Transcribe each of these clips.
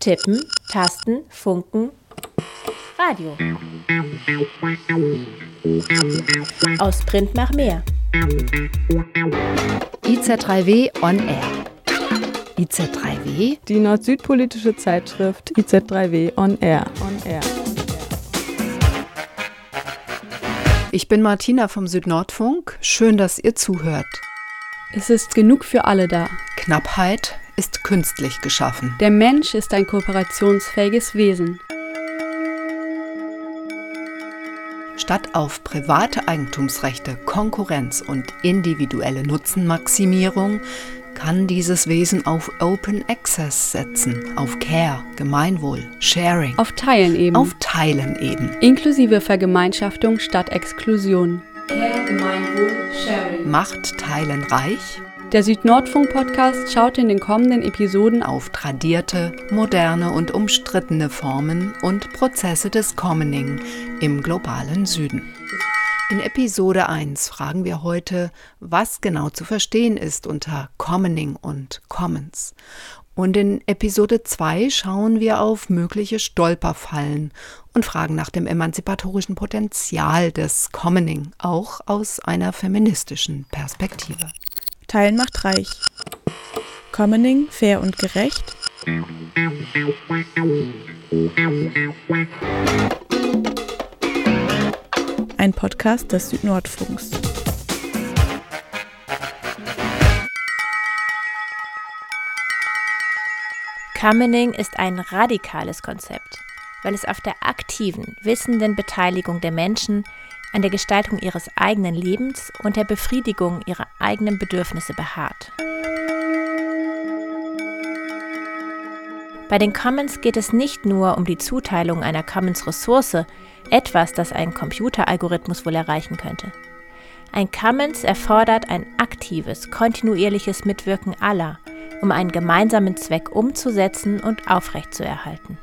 Tippen, Tasten, Funken, Radio. Aus Print nach mehr. IZ3W on Air. IZ3W? Die nord-süd-politische Zeitschrift IZ3W on Air. On Air. Ich bin Martina vom Südnordfunk. Schön, dass ihr zuhört. Es ist genug für alle da. Knappheit ist künstlich geschaffen. Der Mensch ist ein kooperationsfähiges Wesen. Statt auf private Eigentumsrechte, Konkurrenz und individuelle Nutzenmaximierung kann dieses Wesen auf Open Access setzen, auf Care, Gemeinwohl, Sharing. Auf Teilen eben. Auf Teilen eben. Inklusive Vergemeinschaftung statt Exklusion. Care, Gemeinwohl, Sharing. Macht Teilen reich? Der Südnordfunk-Podcast schaut in den kommenden Episoden auf tradierte, moderne und umstrittene Formen und Prozesse des Commoning im globalen Süden. In Episode 1 fragen wir heute, was genau zu verstehen ist unter Commoning und Commons. Und in Episode 2 schauen wir auf mögliche Stolperfallen und fragen nach dem emanzipatorischen Potenzial des Commoning, auch aus einer feministischen Perspektive. Teilen macht reich. Commoning, fair und gerecht. Ein Podcast des Südnordfunks. Commoning ist ein radikales Konzept, weil es auf der aktiven, wissenden Beteiligung der Menschen an der Gestaltung ihres eigenen Lebens und der Befriedigung ihrer eigenen Bedürfnisse beharrt. Bei den Commons geht es nicht nur um die Zuteilung einer Commons-Ressource, etwas, das ein Computeralgorithmus wohl erreichen könnte. Ein Commons erfordert ein aktives, kontinuierliches Mitwirken aller, um einen gemeinsamen Zweck umzusetzen und aufrechtzuerhalten.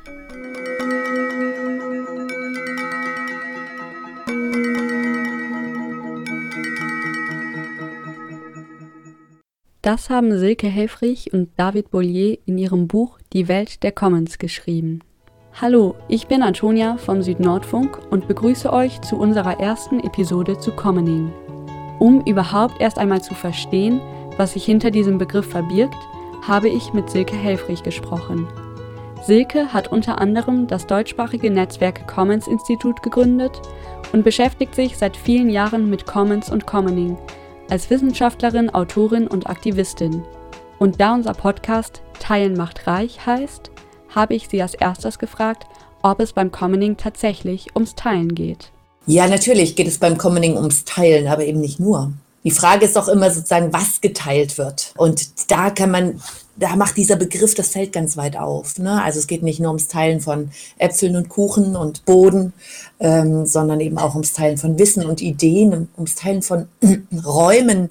Das haben Silke Helfrich und David Bollier in ihrem Buch Die Welt der Commons geschrieben. Hallo, ich bin Antonia vom Südnordfunk und begrüße euch zu unserer ersten Episode zu Commoning. Um überhaupt erst einmal zu verstehen, was sich hinter diesem Begriff verbirgt, habe ich mit Silke Helfrich gesprochen. Silke hat unter anderem das deutschsprachige Netzwerk Commons Institut gegründet und beschäftigt sich seit vielen Jahren mit Commons und Commoning, als Wissenschaftlerin, Autorin und Aktivistin. Und da unser Podcast Teilen macht reich heißt, habe ich sie als erstes gefragt, ob es beim Commoning tatsächlich ums Teilen geht. Ja, natürlich geht es beim Commoning ums Teilen, aber eben nicht nur. Die Frage ist auch immer sozusagen, was geteilt wird. Und da kann man da macht dieser Begriff das Feld ganz weit auf. Ne? Also es geht nicht nur ums Teilen von Äpfeln und Kuchen und Boden, ähm, sondern eben auch ums Teilen von Wissen und Ideen, ums Teilen von Räumen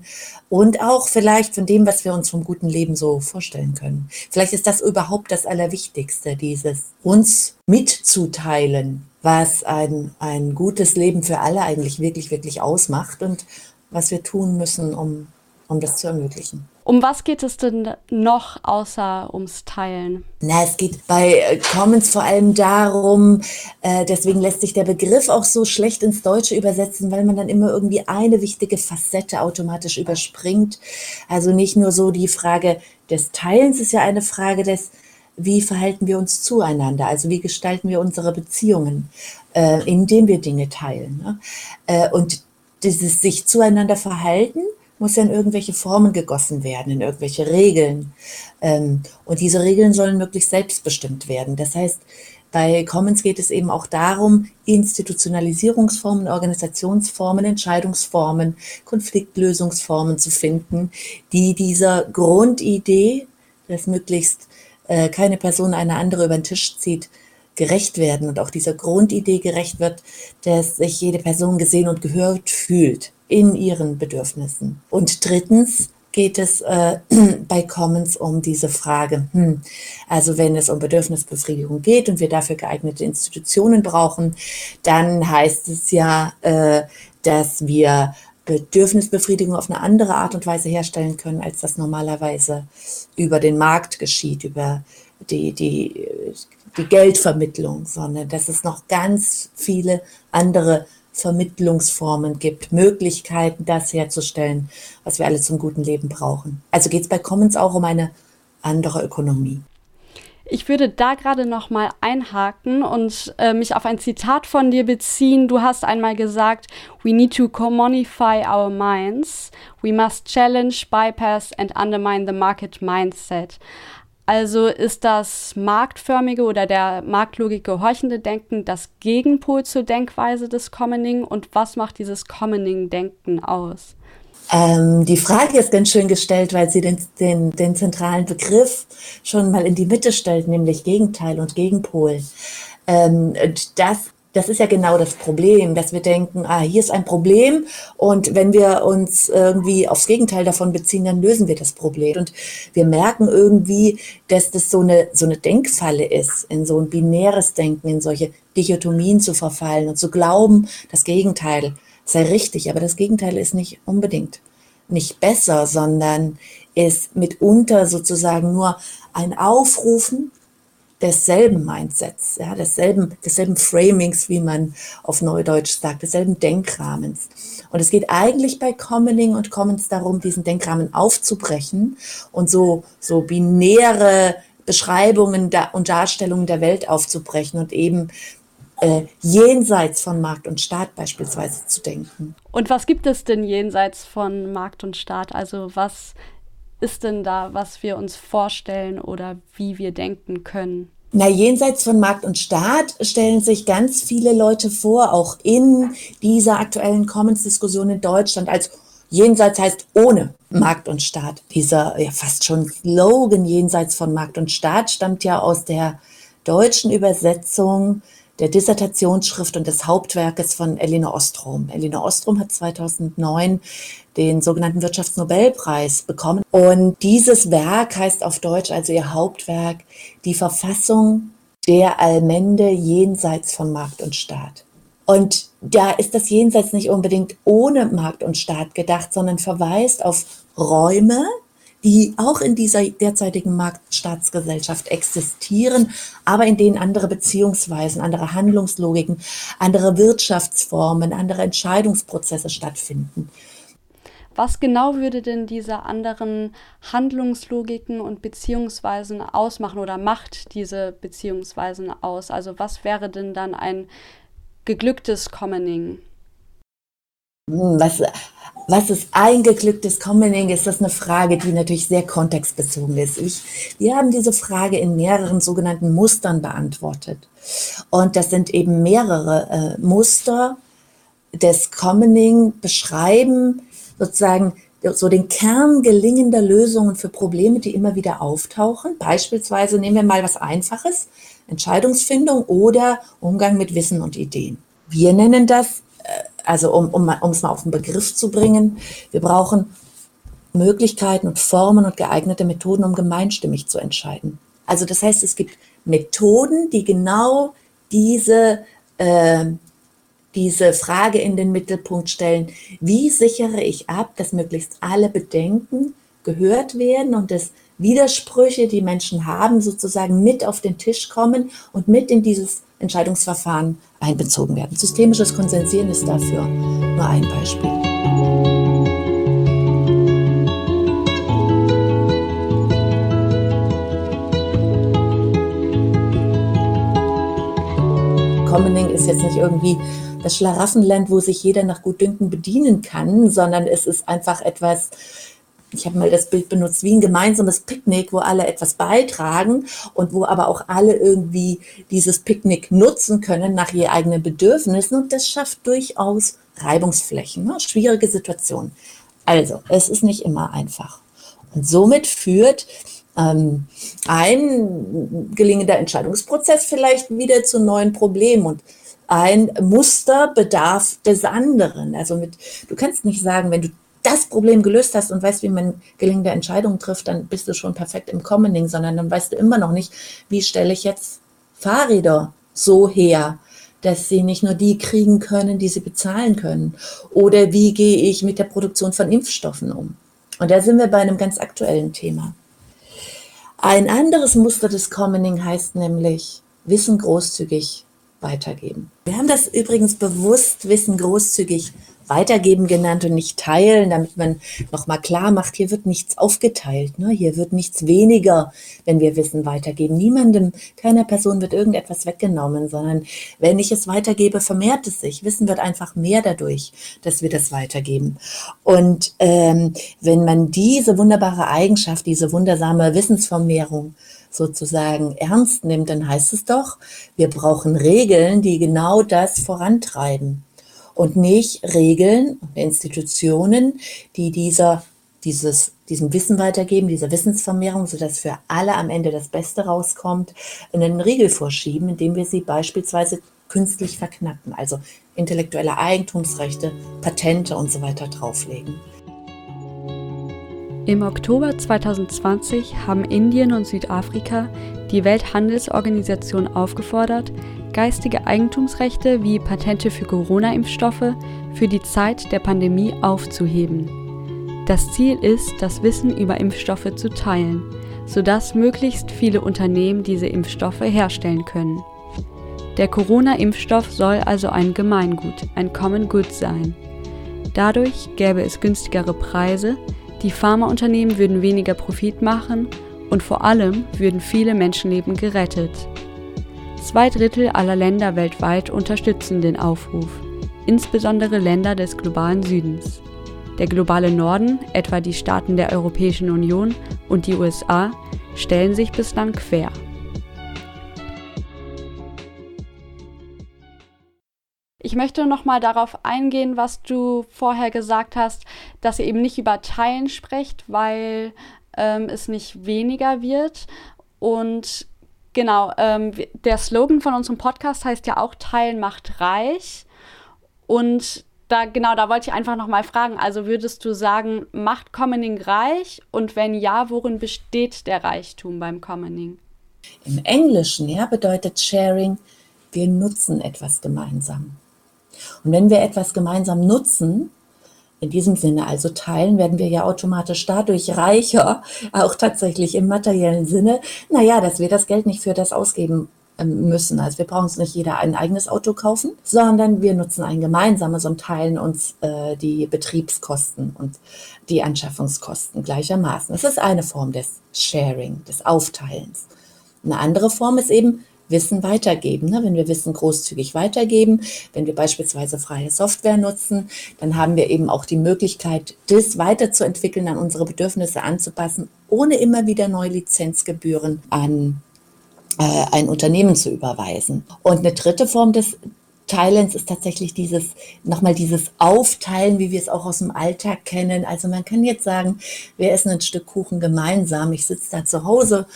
und auch vielleicht von dem, was wir uns vom guten Leben so vorstellen können. Vielleicht ist das überhaupt das Allerwichtigste, dieses uns mitzuteilen, was ein, ein gutes Leben für alle eigentlich wirklich, wirklich ausmacht und was wir tun müssen, um, um das zu ermöglichen. Um was geht es denn noch außer ums Teilen? Na, es geht bei äh, Commons vor allem darum, äh, deswegen lässt sich der Begriff auch so schlecht ins Deutsche übersetzen, weil man dann immer irgendwie eine wichtige Facette automatisch überspringt. Also nicht nur so die Frage des Teilens ist ja eine Frage des, wie verhalten wir uns zueinander? Also wie gestalten wir unsere Beziehungen, äh, indem wir Dinge teilen? Ne? Äh, und dieses sich zueinander verhalten, muss ja in irgendwelche Formen gegossen werden, in irgendwelche Regeln. Ähm, und diese Regeln sollen möglichst selbstbestimmt werden. Das heißt, bei Commons geht es eben auch darum, Institutionalisierungsformen, Organisationsformen, Entscheidungsformen, Konfliktlösungsformen zu finden, die dieser Grundidee, dass möglichst äh, keine Person eine andere über den Tisch zieht, gerecht werden und auch dieser Grundidee gerecht wird, dass sich jede Person gesehen und gehört fühlt in ihren Bedürfnissen. Und drittens geht es äh, bei Commons um diese Frage, hm, also wenn es um Bedürfnisbefriedigung geht und wir dafür geeignete Institutionen brauchen, dann heißt es ja, äh, dass wir Bedürfnisbefriedigung auf eine andere Art und Weise herstellen können, als das normalerweise über den Markt geschieht, über die, die die Geldvermittlung, sondern dass es noch ganz viele andere Vermittlungsformen gibt, Möglichkeiten, das herzustellen, was wir alle zum guten Leben brauchen. Also geht es bei Commons auch um eine andere Ökonomie. Ich würde da gerade noch mal einhaken und äh, mich auf ein Zitat von dir beziehen. Du hast einmal gesagt, we need to commodify our minds. We must challenge, bypass and undermine the market mindset. Also ist das marktförmige oder der Marktlogik gehorchende Denken das Gegenpol zur Denkweise des Commoning und was macht dieses Commoning-Denken aus? Ähm, die Frage ist ganz schön gestellt, weil sie den, den, den zentralen Begriff schon mal in die Mitte stellt, nämlich Gegenteil und Gegenpol. Ähm, das das ist ja genau das Problem, dass wir denken, ah, hier ist ein Problem und wenn wir uns irgendwie aufs Gegenteil davon beziehen, dann lösen wir das Problem. Und wir merken irgendwie, dass das so eine, so eine Denkfalle ist, in so ein binäres Denken, in solche Dichotomien zu verfallen und zu glauben, das Gegenteil sei richtig. Aber das Gegenteil ist nicht unbedingt nicht besser, sondern ist mitunter sozusagen nur ein Aufrufen desselben Mindsets, ja, desselben, desselben Framings, wie man auf Neudeutsch sagt, desselben Denkrahmens. Und es geht eigentlich bei Commoning und Commons darum, diesen Denkrahmen aufzubrechen und so, so binäre Beschreibungen und Darstellungen der Welt aufzubrechen und eben äh, jenseits von Markt und Staat beispielsweise zu denken. Und was gibt es denn jenseits von Markt und Staat? Also was ist denn da, was wir uns vorstellen oder wie wir denken können? Na, jenseits von Markt und Staat stellen sich ganz viele Leute vor, auch in dieser aktuellen Commons-Diskussion in Deutschland, als jenseits heißt ohne Markt und Staat. Dieser ja fast schon Slogan jenseits von Markt und Staat stammt ja aus der deutschen Übersetzung der Dissertationsschrift und des Hauptwerkes von Elinor Ostrom. Elinor Ostrom hat 2009 den sogenannten Wirtschaftsnobelpreis bekommen. Und dieses Werk heißt auf Deutsch, also ihr Hauptwerk, die Verfassung der Allmende jenseits von Markt und Staat. Und da ist das Jenseits nicht unbedingt ohne Markt und Staat gedacht, sondern verweist auf Räume, die auch in dieser derzeitigen Marktstaatsgesellschaft existieren, aber in denen andere Beziehungsweisen, andere Handlungslogiken, andere Wirtschaftsformen, andere Entscheidungsprozesse stattfinden. Was genau würde denn diese anderen Handlungslogiken und Beziehungsweisen ausmachen oder macht diese Beziehungsweisen aus? Also was wäre denn dann ein geglücktes Commoning? Hm, was, was ist ein geglücktes Commoning? Ist das eine Frage, die natürlich sehr kontextbezogen ist. Ich, wir haben diese Frage in mehreren sogenannten Mustern beantwortet. Und das sind eben mehrere äh, Muster des Commoning beschreiben sozusagen so den Kern gelingender Lösungen für Probleme, die immer wieder auftauchen. Beispielsweise nehmen wir mal was Einfaches, Entscheidungsfindung oder Umgang mit Wissen und Ideen. Wir nennen das, äh, also um, um, um es mal auf den Begriff zu bringen, wir brauchen Möglichkeiten und Formen und geeignete Methoden, um gemeinstimmig zu entscheiden. Also das heißt, es gibt Methoden, die genau diese äh, diese Frage in den Mittelpunkt stellen, wie sichere ich ab, dass möglichst alle Bedenken gehört werden und dass Widersprüche, die Menschen haben, sozusagen mit auf den Tisch kommen und mit in dieses Entscheidungsverfahren einbezogen werden. Systemisches Konsensieren ist dafür nur ein Beispiel. Commoning ist jetzt nicht irgendwie das Schlaraffenland, wo sich jeder nach Gutdünken bedienen kann, sondern es ist einfach etwas, ich habe mal das Bild benutzt, wie ein gemeinsames Picknick, wo alle etwas beitragen und wo aber auch alle irgendwie dieses Picknick nutzen können nach ihren eigenen Bedürfnissen. Und das schafft durchaus Reibungsflächen, ne? schwierige Situationen. Also, es ist nicht immer einfach. Und somit führt ähm, ein gelingender Entscheidungsprozess vielleicht wieder zu neuen Problemen. Und ein Musterbedarf des anderen. Also mit, du kannst nicht sagen, wenn du das Problem gelöst hast und weißt, wie man gelingende Entscheidungen trifft, dann bist du schon perfekt im Commoning, sondern dann weißt du immer noch nicht, wie stelle ich jetzt Fahrräder so her, dass sie nicht nur die kriegen können, die sie bezahlen können. Oder wie gehe ich mit der Produktion von Impfstoffen um? Und da sind wir bei einem ganz aktuellen Thema. Ein anderes Muster des Commoning heißt nämlich Wissen großzügig weitergeben. Wir haben das übrigens bewusst Wissen großzügig weitergeben genannt und nicht teilen, damit man nochmal klar macht, hier wird nichts aufgeteilt, ne? hier wird nichts weniger, wenn wir Wissen weitergeben. Niemandem, keiner Person wird irgendetwas weggenommen, sondern wenn ich es weitergebe, vermehrt es sich. Wissen wird einfach mehr dadurch, dass wir das weitergeben. Und ähm, wenn man diese wunderbare Eigenschaft, diese wundersame Wissensvermehrung sozusagen ernst nimmt, dann heißt es doch, wir brauchen Regeln, die genau das vorantreiben und nicht Regeln und Institutionen, die dieser, dieses, diesem Wissen weitergeben, dieser Wissensvermehrung, sodass für alle am Ende das Beste rauskommt, einen Riegel vorschieben, indem wir sie beispielsweise künstlich verknappen, also intellektuelle Eigentumsrechte, Patente und so weiter drauflegen. Im Oktober 2020 haben Indien und Südafrika die Welthandelsorganisation aufgefordert, geistige Eigentumsrechte wie Patente für Corona-Impfstoffe für die Zeit der Pandemie aufzuheben. Das Ziel ist, das Wissen über Impfstoffe zu teilen, sodass möglichst viele Unternehmen diese Impfstoffe herstellen können. Der Corona-Impfstoff soll also ein Gemeingut, ein Common Good sein. Dadurch gäbe es günstigere Preise, die Pharmaunternehmen würden weniger Profit machen und vor allem würden viele Menschenleben gerettet. Zwei Drittel aller Länder weltweit unterstützen den Aufruf, insbesondere Länder des globalen Südens. Der globale Norden, etwa die Staaten der Europäischen Union und die USA, stellen sich bislang quer. Ich möchte noch mal darauf eingehen, was du vorher gesagt hast, dass ihr eben nicht über Teilen sprecht, weil ähm, es nicht weniger wird. Und Genau, ähm, der Slogan von unserem Podcast heißt ja auch Teilen macht reich. Und da genau, da wollte ich einfach noch mal fragen, also würdest du sagen, macht Commoning reich und wenn ja, worin besteht der Reichtum beim Commoning? Im Englischen ja, bedeutet Sharing, wir nutzen etwas gemeinsam. Und wenn wir etwas gemeinsam nutzen, in diesem Sinne also teilen, werden wir ja automatisch dadurch reicher, auch tatsächlich im materiellen Sinne, naja, dass wir das Geld nicht für das ausgeben ähm, müssen. Also wir brauchen uns nicht jeder ein eigenes Auto kaufen, sondern wir nutzen ein gemeinsames und teilen uns äh, die Betriebskosten und die Anschaffungskosten gleichermaßen. Das ist eine Form des Sharing, des Aufteilens. Eine andere Form ist eben Wissen weitergeben. Ne? Wenn wir Wissen großzügig weitergeben, wenn wir beispielsweise freie Software nutzen, dann haben wir eben auch die Möglichkeit, das weiterzuentwickeln, an unsere Bedürfnisse anzupassen, ohne immer wieder neue Lizenzgebühren an äh, ein Unternehmen zu überweisen. Und eine dritte Form des Teilens ist tatsächlich dieses, nochmal dieses Aufteilen, wie wir es auch aus dem Alltag kennen. Also man kann jetzt sagen, wir essen ein Stück Kuchen gemeinsam. Ich sitze da zu Hause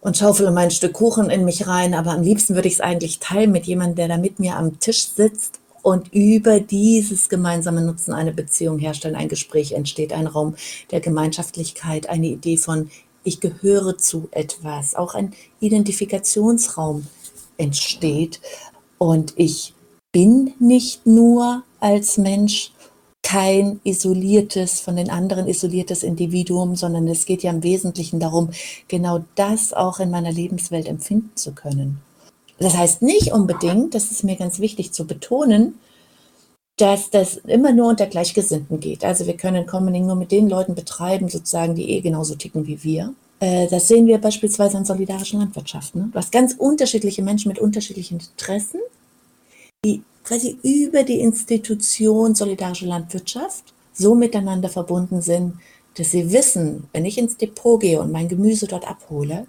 und schaufele mein Stück Kuchen in mich rein. Aber am liebsten würde ich es eigentlich teilen mit jemandem, der da mit mir am Tisch sitzt und über dieses gemeinsame Nutzen eine Beziehung herstellen, ein Gespräch entsteht, ein Raum der Gemeinschaftlichkeit, eine Idee von ich gehöre zu etwas, auch ein Identifikationsraum entsteht. Und ich bin nicht nur als Mensch kein isoliertes, von den anderen isoliertes Individuum, sondern es geht ja im Wesentlichen darum, genau das auch in meiner Lebenswelt empfinden zu können. Das heißt nicht unbedingt, das ist mir ganz wichtig zu betonen, dass das immer nur unter Gleichgesinnten geht. Also wir können Commoning nur mit den Leuten betreiben, sozusagen, die eh genauso ticken wie wir. Äh, das sehen wir beispielsweise in solidarischen Landwirtschaften. Du hast ganz unterschiedliche Menschen mit unterschiedlichen Interessen, die quasi über die Institution solidarische Landwirtschaft so miteinander verbunden sind, dass sie wissen, wenn ich ins Depot gehe und mein Gemüse dort abhole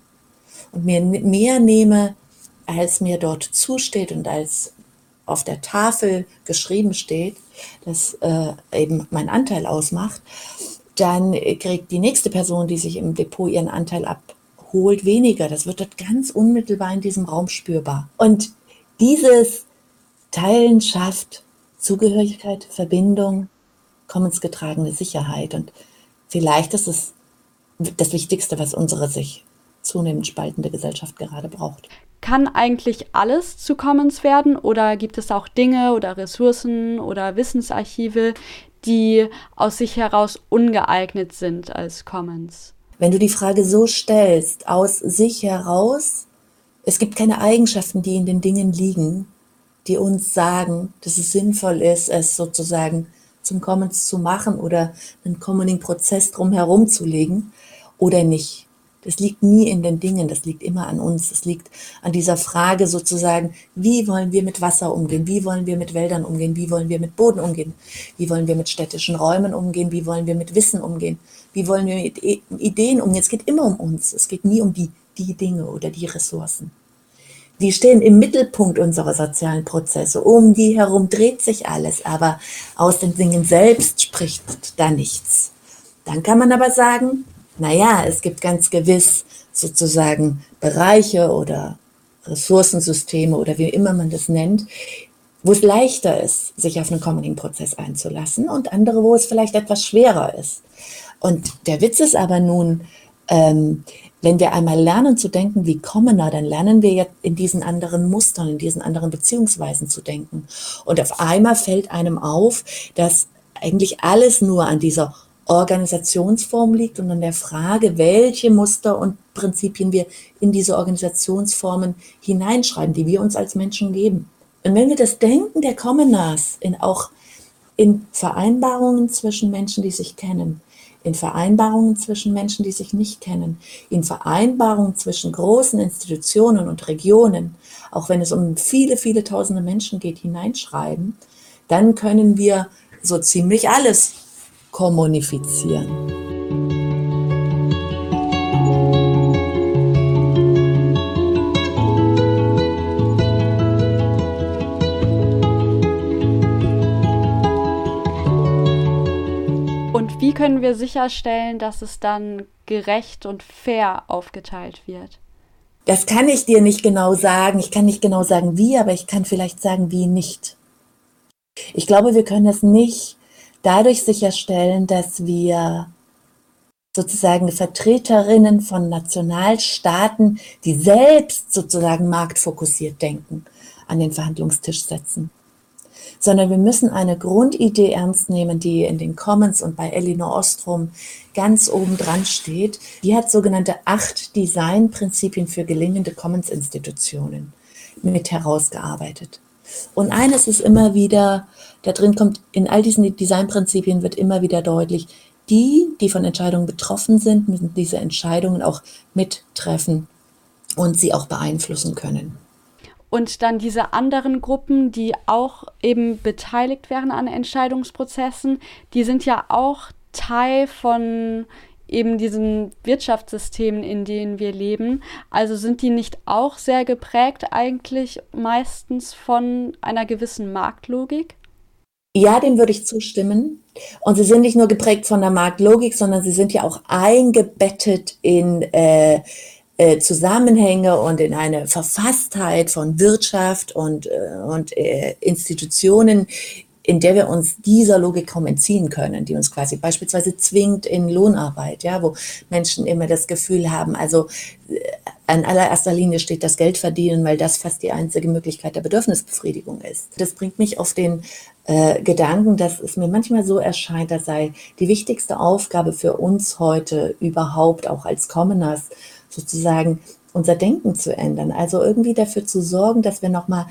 und mir mehr nehme, als mir dort zusteht und als auf der Tafel geschrieben steht, dass äh, eben mein Anteil ausmacht, dann kriegt die nächste Person, die sich im Depot ihren Anteil abholt, weniger. Das wird dort ganz unmittelbar in diesem Raum spürbar. Und dieses Teilen schafft Zugehörigkeit, Verbindung, kommensgetragene Sicherheit. Und vielleicht ist es das Wichtigste, was unsere sich zunehmend spaltende Gesellschaft gerade braucht. Kann eigentlich alles zu Commons werden oder gibt es auch Dinge oder Ressourcen oder Wissensarchive, die aus sich heraus ungeeignet sind als Commons? Wenn du die Frage so stellst, aus sich heraus, Es gibt keine Eigenschaften, die in den Dingen liegen, die uns sagen, dass es sinnvoll ist, es sozusagen zum Commons zu machen oder einen Commoning-Prozess drumherum zu legen oder nicht. Das liegt nie in den Dingen, das liegt immer an uns. Das liegt an dieser Frage sozusagen, wie wollen wir mit Wasser umgehen? Wie wollen wir mit Wäldern umgehen? Wie wollen wir mit Boden umgehen? Wie wollen wir mit städtischen Räumen umgehen? Wie wollen wir mit Wissen umgehen? Wie wollen wir mit Ideen umgehen? Es geht immer um uns. Es geht nie um die, die Dinge oder die Ressourcen. Die stehen im Mittelpunkt unserer sozialen Prozesse. Um die herum dreht sich alles, aber aus den Dingen selbst spricht da nichts. Dann kann man aber sagen, naja, es gibt ganz gewiss sozusagen Bereiche oder Ressourcensysteme oder wie immer man das nennt, wo es leichter ist, sich auf einen Commoning-Prozess einzulassen und andere, wo es vielleicht etwas schwerer ist. Und der Witz ist aber nun, ähm, wenn wir einmal lernen zu denken wie Commoner, dann lernen wir jetzt in diesen anderen Mustern, in diesen anderen Beziehungsweisen zu denken. Und auf einmal fällt einem auf, dass eigentlich alles nur an dieser Organisationsform liegt und an der Frage, welche Muster und Prinzipien wir in diese Organisationsformen hineinschreiben, die wir uns als Menschen geben. Und wenn wir das Denken der Commoners in auch in Vereinbarungen zwischen Menschen, die sich kennen, in Vereinbarungen zwischen Menschen, die sich nicht kennen, in Vereinbarungen zwischen großen Institutionen und Regionen, auch wenn es um viele, viele tausende Menschen geht, hineinschreiben, dann können wir so ziemlich alles kommunizieren. Können wir sicherstellen, dass es dann gerecht und fair aufgeteilt wird? Das kann ich dir nicht genau sagen. Ich kann nicht genau sagen, wie, aber ich kann vielleicht sagen, wie nicht. Ich glaube, wir können es nicht dadurch sicherstellen, dass wir sozusagen Vertreterinnen von Nationalstaaten, die selbst sozusagen marktfokussiert denken, an den Verhandlungstisch setzen. Sondern wir müssen eine Grundidee ernst nehmen, die in den Commons und bei Elinor Ostrom ganz oben dran steht. Die hat sogenannte acht Designprinzipien für gelingende Commons-Institutionen mit herausgearbeitet. Und eines ist immer wieder, da drin kommt, in all diesen Designprinzipien wird immer wieder deutlich, die, die von Entscheidungen betroffen sind, müssen diese Entscheidungen auch mittreffen und sie auch beeinflussen können. Und dann diese anderen Gruppen, die auch eben beteiligt werden an Entscheidungsprozessen, die sind ja auch Teil von eben diesen Wirtschaftssystemen, in denen wir leben. Also sind die nicht auch sehr geprägt eigentlich meistens von einer gewissen Marktlogik? Ja, dem würde ich zustimmen. Und sie sind nicht nur geprägt von der Marktlogik, sondern sie sind ja auch eingebettet in äh, äh, Zusammenhänge und in eine Verfasstheit von Wirtschaft und, äh, und äh, Institutionen, in der wir uns dieser Logik kaum entziehen können, die uns quasi beispielsweise zwingt in Lohnarbeit, ja, wo Menschen immer das Gefühl haben, also äh, an allererster Linie steht das Geld verdienen, weil das fast die einzige Möglichkeit der Bedürfnisbefriedigung ist. Das bringt mich auf den äh, Gedanken, dass es mir manchmal so erscheint, das sei die wichtigste Aufgabe für uns heute überhaupt, auch als Commoners, sozusagen unser Denken zu ändern. Also irgendwie dafür zu sorgen, dass wir nochmal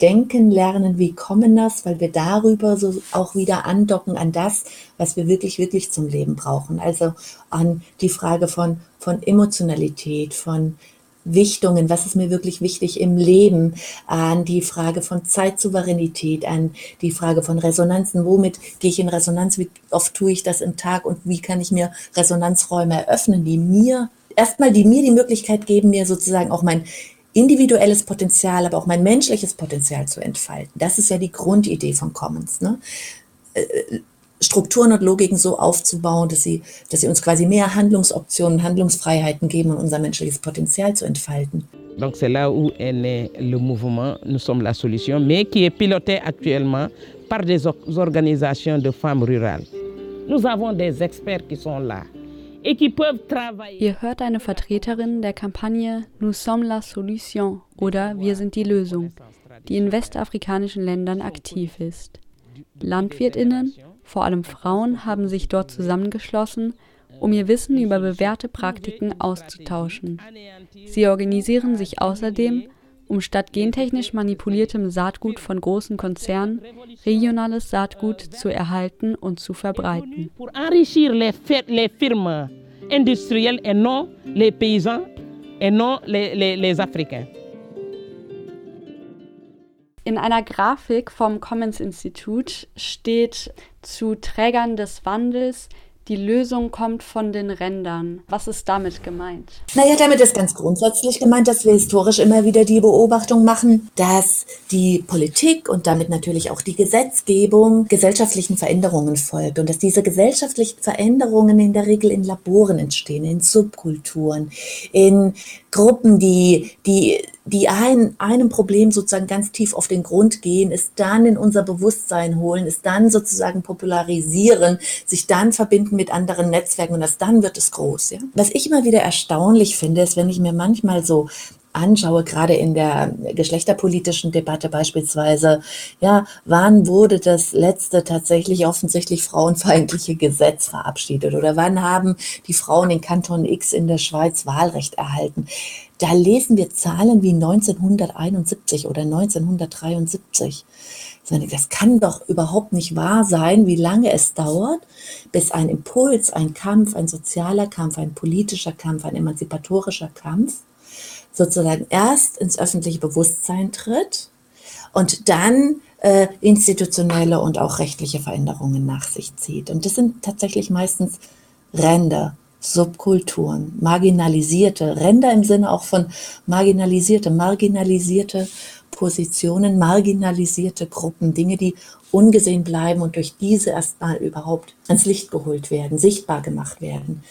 denken lernen wie Commoners, weil wir darüber so auch wieder andocken an das, was wir wirklich, wirklich zum Leben brauchen. Also an die Frage von, von Emotionalität, von Wichtungen, was ist mir wirklich wichtig im Leben, an die Frage von Zeitsouveränität, an die Frage von Resonanzen, womit gehe ich in Resonanz, wie oft tue ich das im Tag und wie kann ich mir Resonanzräume eröffnen, die mir erstmal, die mir die Möglichkeit geben, mir sozusagen auch mein individuelles Potenzial, aber auch mein menschliches Potenzial zu entfalten. Das ist ja die Grundidee von Commons. Ne? Äh, Strukturen und Logiken so aufzubauen, dass sie, dass sie uns quasi mehr Handlungsoptionen, Handlungsfreiheiten geben, um unser menschliches Potenzial zu entfalten. Donc c'est là où est né le mouvement Nous sommes la solution, mais qui est piloté actuellement par des organisations de femmes rurales. Nous avons des experts qui sont là. Ihr hört eine Vertreterin der Kampagne Nous sommes la solution oder Wir sind die Lösung, die in westafrikanischen Ländern aktiv ist. Landwirtinnen, vor allem Frauen, haben sich dort zusammengeschlossen um ihr Wissen über bewährte Praktiken auszutauschen. Sie organisieren sich außerdem, um statt gentechnisch manipuliertem Saatgut von großen Konzernen regionales Saatgut zu erhalten und zu verbreiten. In einer Grafik vom Commons Institut steht zu Trägern des Wandels die Lösung kommt von den Rändern. Was ist damit gemeint? Naja, damit ist ganz grundsätzlich gemeint, dass wir historisch immer wieder die Beobachtung machen, dass die Politik und damit natürlich auch die Gesetzgebung gesellschaftlichen Veränderungen folgt und dass diese gesellschaftlichen Veränderungen in der Regel in Laboren entstehen, in Subkulturen, in Gruppen, die, die die ein, einem Problem sozusagen ganz tief auf den Grund gehen, es dann in unser Bewusstsein holen, es dann sozusagen popularisieren, sich dann verbinden mit anderen Netzwerken und das dann wird es groß. Ja? Was ich immer wieder erstaunlich finde, ist, wenn ich mir manchmal so anschaue, gerade in der geschlechterpolitischen Debatte beispielsweise, ja, wann wurde das letzte tatsächlich offensichtlich frauenfeindliche Gesetz verabschiedet oder wann haben die Frauen in Kanton X in der Schweiz Wahlrecht erhalten? Da lesen wir Zahlen wie 1971 oder 1973. Das kann doch überhaupt nicht wahr sein, wie lange es dauert, bis ein Impuls, ein Kampf, ein sozialer Kampf, ein politischer Kampf, ein emanzipatorischer Kampf sozusagen erst ins öffentliche Bewusstsein tritt und dann äh, institutionelle und auch rechtliche Veränderungen nach sich zieht. Und das sind tatsächlich meistens Ränder, Subkulturen, marginalisierte, Ränder im Sinne auch von marginalisierte, marginalisierte Positionen, marginalisierte Gruppen, Dinge, die ungesehen bleiben und durch diese erstmal überhaupt ans Licht geholt werden, sichtbar gemacht werden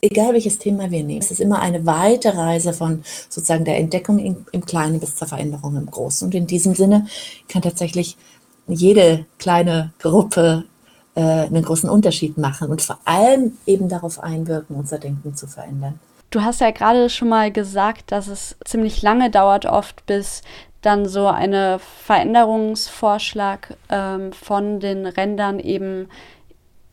egal welches Thema wir nehmen, es ist immer eine weite Reise von sozusagen der Entdeckung in, im Kleinen bis zur Veränderung im Großen. Und in diesem Sinne kann tatsächlich jede kleine Gruppe äh, einen großen Unterschied machen und vor allem eben darauf einwirken, unser Denken zu verändern. Du hast ja gerade schon mal gesagt, dass es ziemlich lange dauert, oft bis dann so ein Veränderungsvorschlag ähm, von den Rändern eben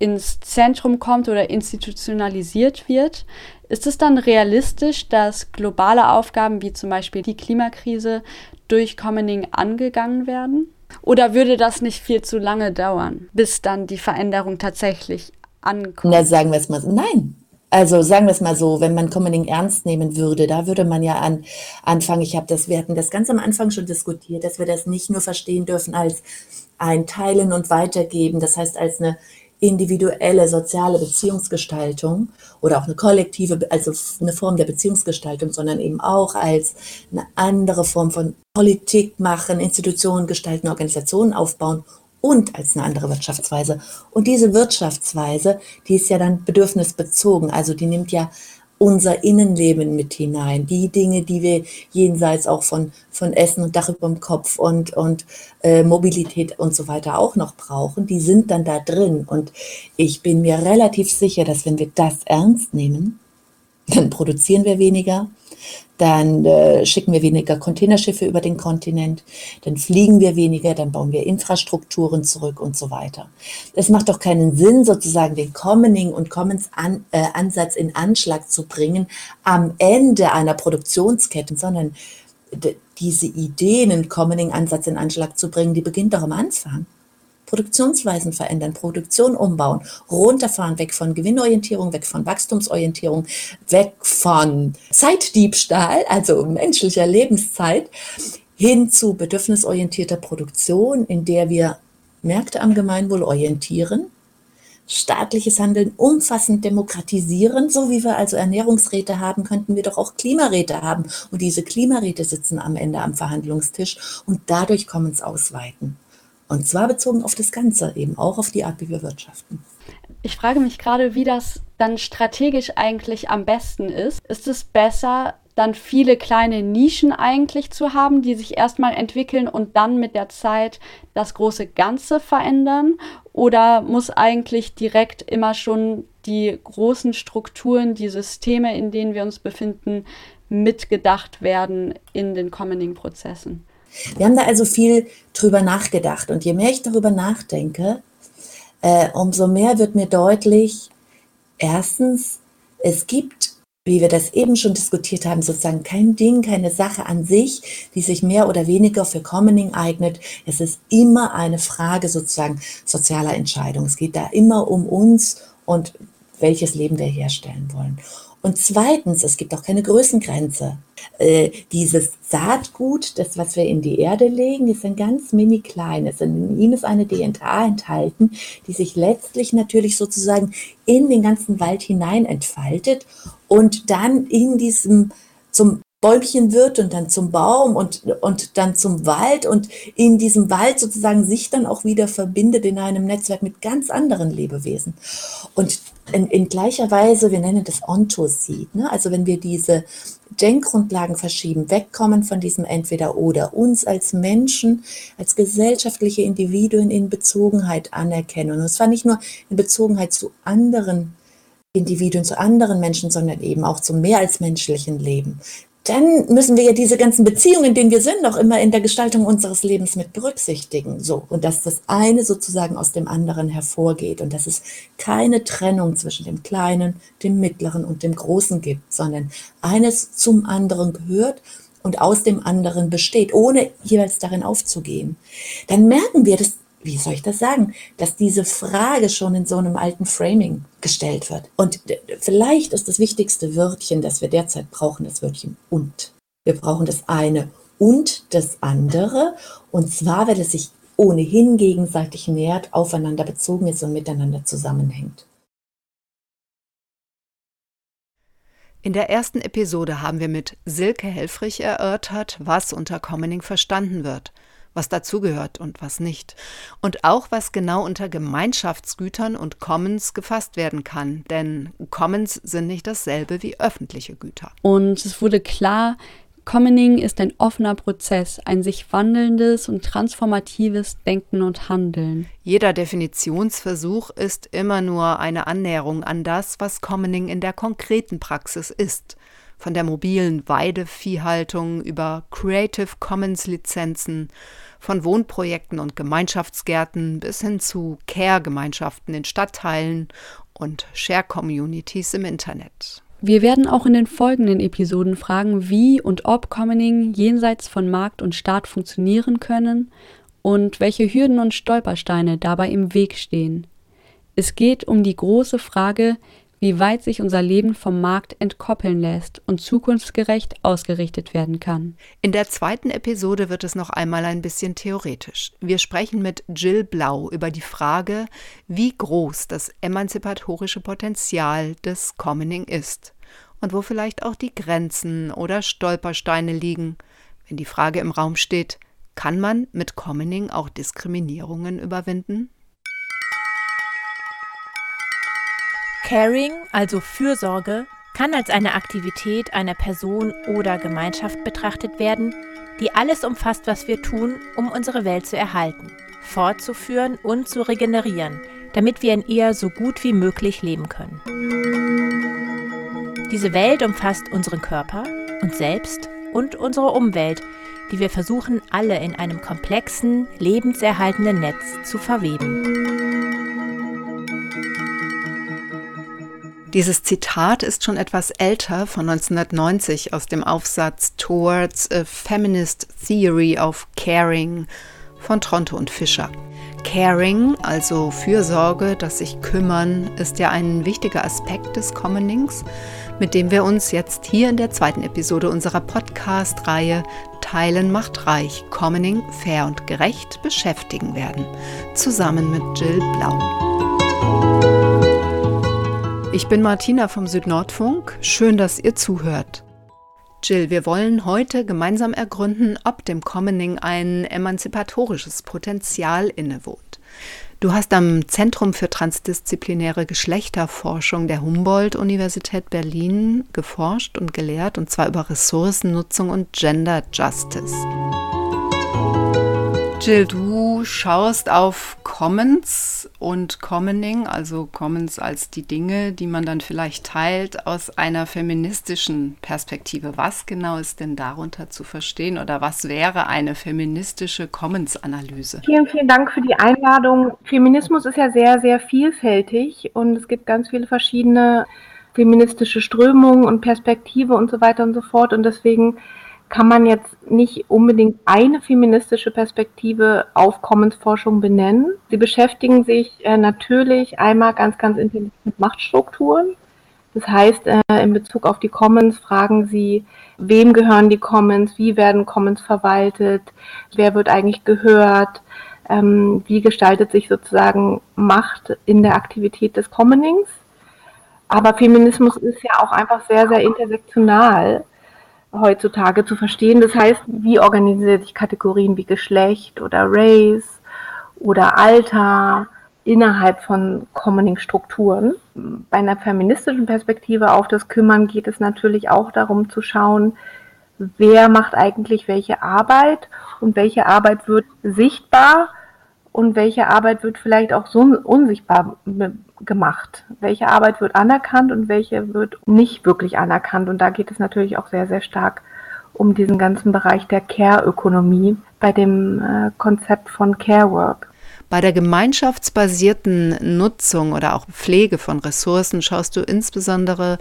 ins Zentrum kommt oder institutionalisiert wird, ist es dann realistisch, dass globale Aufgaben wie zum Beispiel die Klimakrise durch Commoning angegangen werden? Oder würde das nicht viel zu lange dauern, bis dann die Veränderung tatsächlich ankommt? Na, sagen wir es mal so. Nein. Also sagen wir es mal so, wenn man Commoning ernst nehmen würde, da würde man ja an, anfangen, ich habe das, wir hatten das ganz am Anfang schon diskutiert, dass wir das nicht nur verstehen dürfen als ein Teilen und Weitergeben, das heißt als eine individuelle soziale Beziehungsgestaltung oder auch eine kollektive, also eine Form der Beziehungsgestaltung, sondern eben auch als eine andere Form von Politik machen, Institutionen gestalten, Organisationen aufbauen und als eine andere Wirtschaftsweise. Und diese Wirtschaftsweise, die ist ja dann bedürfnisbezogen, also die nimmt ja unser Innenleben mit hinein. Die Dinge, die wir jenseits auch von, von Essen und Dach über dem Kopf und, und äh, Mobilität und so weiter auch noch brauchen, die sind dann da drin. Und ich bin mir relativ sicher, dass wenn wir das ernst nehmen, dann produzieren wir weniger, dann äh, schicken wir weniger Containerschiffe über den Kontinent, dann fliegen wir weniger, dann bauen wir Infrastrukturen zurück und so weiter. Es macht doch keinen Sinn, sozusagen den Commoning und Commons an, äh, Ansatz in Anschlag zu bringen am Ende einer Produktionskette, sondern diese Ideen, einen Commoning-Ansatz in Anschlag zu bringen, die beginnt doch am Anfang. Produktionsweisen verändern, Produktion umbauen, runterfahren, weg von Gewinnorientierung, weg von Wachstumsorientierung, weg von Zeitdiebstahl, also menschlicher Lebenszeit, hin zu bedürfnisorientierter Produktion, in der wir Märkte am Gemeinwohl orientieren, staatliches Handeln umfassend demokratisieren. So wie wir also Ernährungsräte haben, könnten wir doch auch Klimaräte haben. Und diese Klimaräte sitzen am Ende am Verhandlungstisch und dadurch kommen es ausweiten. Und zwar bezogen auf das Ganze, eben auch auf die Art, wie wir wirtschaften. Ich frage mich gerade, wie das dann strategisch eigentlich am besten ist. Ist es besser, dann viele kleine Nischen eigentlich zu haben, die sich erstmal entwickeln und dann mit der Zeit das große Ganze verändern? Oder muss eigentlich direkt immer schon die großen Strukturen, die Systeme, in denen wir uns befinden, mitgedacht werden in den kommenden Prozessen? Wir haben da also viel drüber nachgedacht. Und je mehr ich darüber nachdenke, äh, umso mehr wird mir deutlich, Erstens, es gibt, wie wir das eben schon diskutiert haben, sozusagen kein Ding, keine Sache an sich, die sich mehr oder weniger für Commoning eignet. Es ist immer eine Frage sozusagen sozialer Entscheidung. Es geht da immer um uns und welches Leben wir herstellen wollen. Und zweitens, es gibt auch keine Größengrenze. Äh, dieses Saatgut, das, was wir in die Erde legen, ist ein ganz mini kleines. In ihm ist eine DNA enthalten, die sich letztlich natürlich sozusagen in den ganzen Wald hinein entfaltet und dann in diesem zum Bäumchen wird und dann zum Baum und, und dann zum Wald und in diesem Wald sozusagen sich dann auch wieder verbindet in einem Netzwerk mit ganz anderen Lebewesen. Und in, in gleicher Weise, wir nennen das Ontoseed, ne? also wenn wir diese Denkgrundlagen verschieben, wegkommen von diesem Entweder-Oder, uns als Menschen, als gesellschaftliche Individuen in Bezogenheit anerkennen. Und zwar nicht nur in Bezogenheit zu anderen Individuen, zu anderen Menschen, sondern eben auch zum mehr als menschlichen Leben dann müssen wir ja diese ganzen Beziehungen, in denen wir sind, auch immer in der Gestaltung unseres Lebens mit berücksichtigen. So. Und dass das eine sozusagen aus dem anderen hervorgeht und dass es keine Trennung zwischen dem Kleinen, dem Mittleren und dem Großen gibt, sondern eines zum anderen gehört und aus dem anderen besteht, ohne jeweils darin aufzugehen. Dann merken wir, dass wie soll ich das sagen, dass diese Frage schon in so einem alten Framing gestellt wird. Und vielleicht ist das wichtigste Wörtchen, das wir derzeit brauchen, das Wörtchen und. Wir brauchen das eine und das andere. Und zwar, weil es sich ohnehin gegenseitig nähert, aufeinander bezogen ist und miteinander zusammenhängt. In der ersten Episode haben wir mit Silke Helfrich erörtert, was unter Commoning verstanden wird was dazugehört und was nicht. Und auch, was genau unter Gemeinschaftsgütern und Commons gefasst werden kann. Denn Commons sind nicht dasselbe wie öffentliche Güter. Und es wurde klar, Commoning ist ein offener Prozess, ein sich wandelndes und transformatives Denken und Handeln. Jeder Definitionsversuch ist immer nur eine Annäherung an das, was Commoning in der konkreten Praxis ist von der mobilen Weideviehhaltung über Creative Commons Lizenzen, von Wohnprojekten und Gemeinschaftsgärten bis hin zu Care-Gemeinschaften in Stadtteilen und Share-Communities im Internet. Wir werden auch in den folgenden Episoden fragen, wie und ob Commoning jenseits von Markt und Staat funktionieren können und welche Hürden und Stolpersteine dabei im Weg stehen. Es geht um die große Frage, wie weit sich unser Leben vom Markt entkoppeln lässt und zukunftsgerecht ausgerichtet werden kann. In der zweiten Episode wird es noch einmal ein bisschen theoretisch. Wir sprechen mit Jill Blau über die Frage, wie groß das emanzipatorische Potenzial des Commoning ist und wo vielleicht auch die Grenzen oder Stolpersteine liegen, wenn die Frage im Raum steht, kann man mit Commoning auch Diskriminierungen überwinden? Caring, also Fürsorge, kann als eine Aktivität einer Person oder Gemeinschaft betrachtet werden, die alles umfasst, was wir tun, um unsere Welt zu erhalten, fortzuführen und zu regenerieren, damit wir in ihr so gut wie möglich leben können. Diese Welt umfasst unseren Körper, uns selbst und unsere Umwelt, die wir versuchen alle in einem komplexen, lebenserhaltenden Netz zu verweben. Dieses Zitat ist schon etwas älter, von 1990, aus dem Aufsatz Towards a Feminist Theory of Caring von Tronte und Fischer. Caring, also Fürsorge, das sich kümmern, ist ja ein wichtiger Aspekt des Commonings, mit dem wir uns jetzt hier in der zweiten Episode unserer Podcast-Reihe Teilen macht reich, Commoning fair und gerecht beschäftigen werden, zusammen mit Jill Blau. Ich bin Martina vom Südnordfunk. Schön, dass ihr zuhört. Jill, wir wollen heute gemeinsam ergründen, ob dem Commoning ein emanzipatorisches Potenzial innewohnt. Du hast am Zentrum für transdisziplinäre Geschlechterforschung der Humboldt-Universität Berlin geforscht und gelehrt, und zwar über Ressourcennutzung und Gender Justice. Jill, du schaust auf Commons und Commoning, also Commons als die Dinge, die man dann vielleicht teilt, aus einer feministischen Perspektive. Was genau ist denn darunter zu verstehen oder was wäre eine feministische Commons-Analyse? Vielen, vielen Dank für die Einladung. Feminismus ist ja sehr, sehr vielfältig und es gibt ganz viele verschiedene feministische Strömungen und Perspektive und so weiter und so fort und deswegen kann man jetzt nicht unbedingt eine feministische Perspektive auf Commons-Forschung benennen. Sie beschäftigen sich äh, natürlich einmal ganz, ganz intensiv mit Machtstrukturen. Das heißt, äh, in Bezug auf die Commons fragen sie, wem gehören die Commons, wie werden Commons verwaltet, wer wird eigentlich gehört, ähm, wie gestaltet sich sozusagen Macht in der Aktivität des Commonings. Aber Feminismus ist ja auch einfach sehr, sehr intersektional heutzutage zu verstehen. Das heißt, wie organisiert sich Kategorien wie Geschlecht oder Race oder Alter innerhalb von Commoning-Strukturen. Bei einer feministischen Perspektive auf das Kümmern geht es natürlich auch darum zu schauen, wer macht eigentlich welche Arbeit und welche Arbeit wird sichtbar und welche Arbeit wird vielleicht auch so unsichtbar gemacht? Welche Arbeit wird anerkannt und welche wird nicht wirklich anerkannt? Und da geht es natürlich auch sehr, sehr stark um diesen ganzen Bereich der Care-Ökonomie bei dem äh, Konzept von Care Work. Bei der gemeinschaftsbasierten Nutzung oder auch Pflege von Ressourcen schaust du insbesondere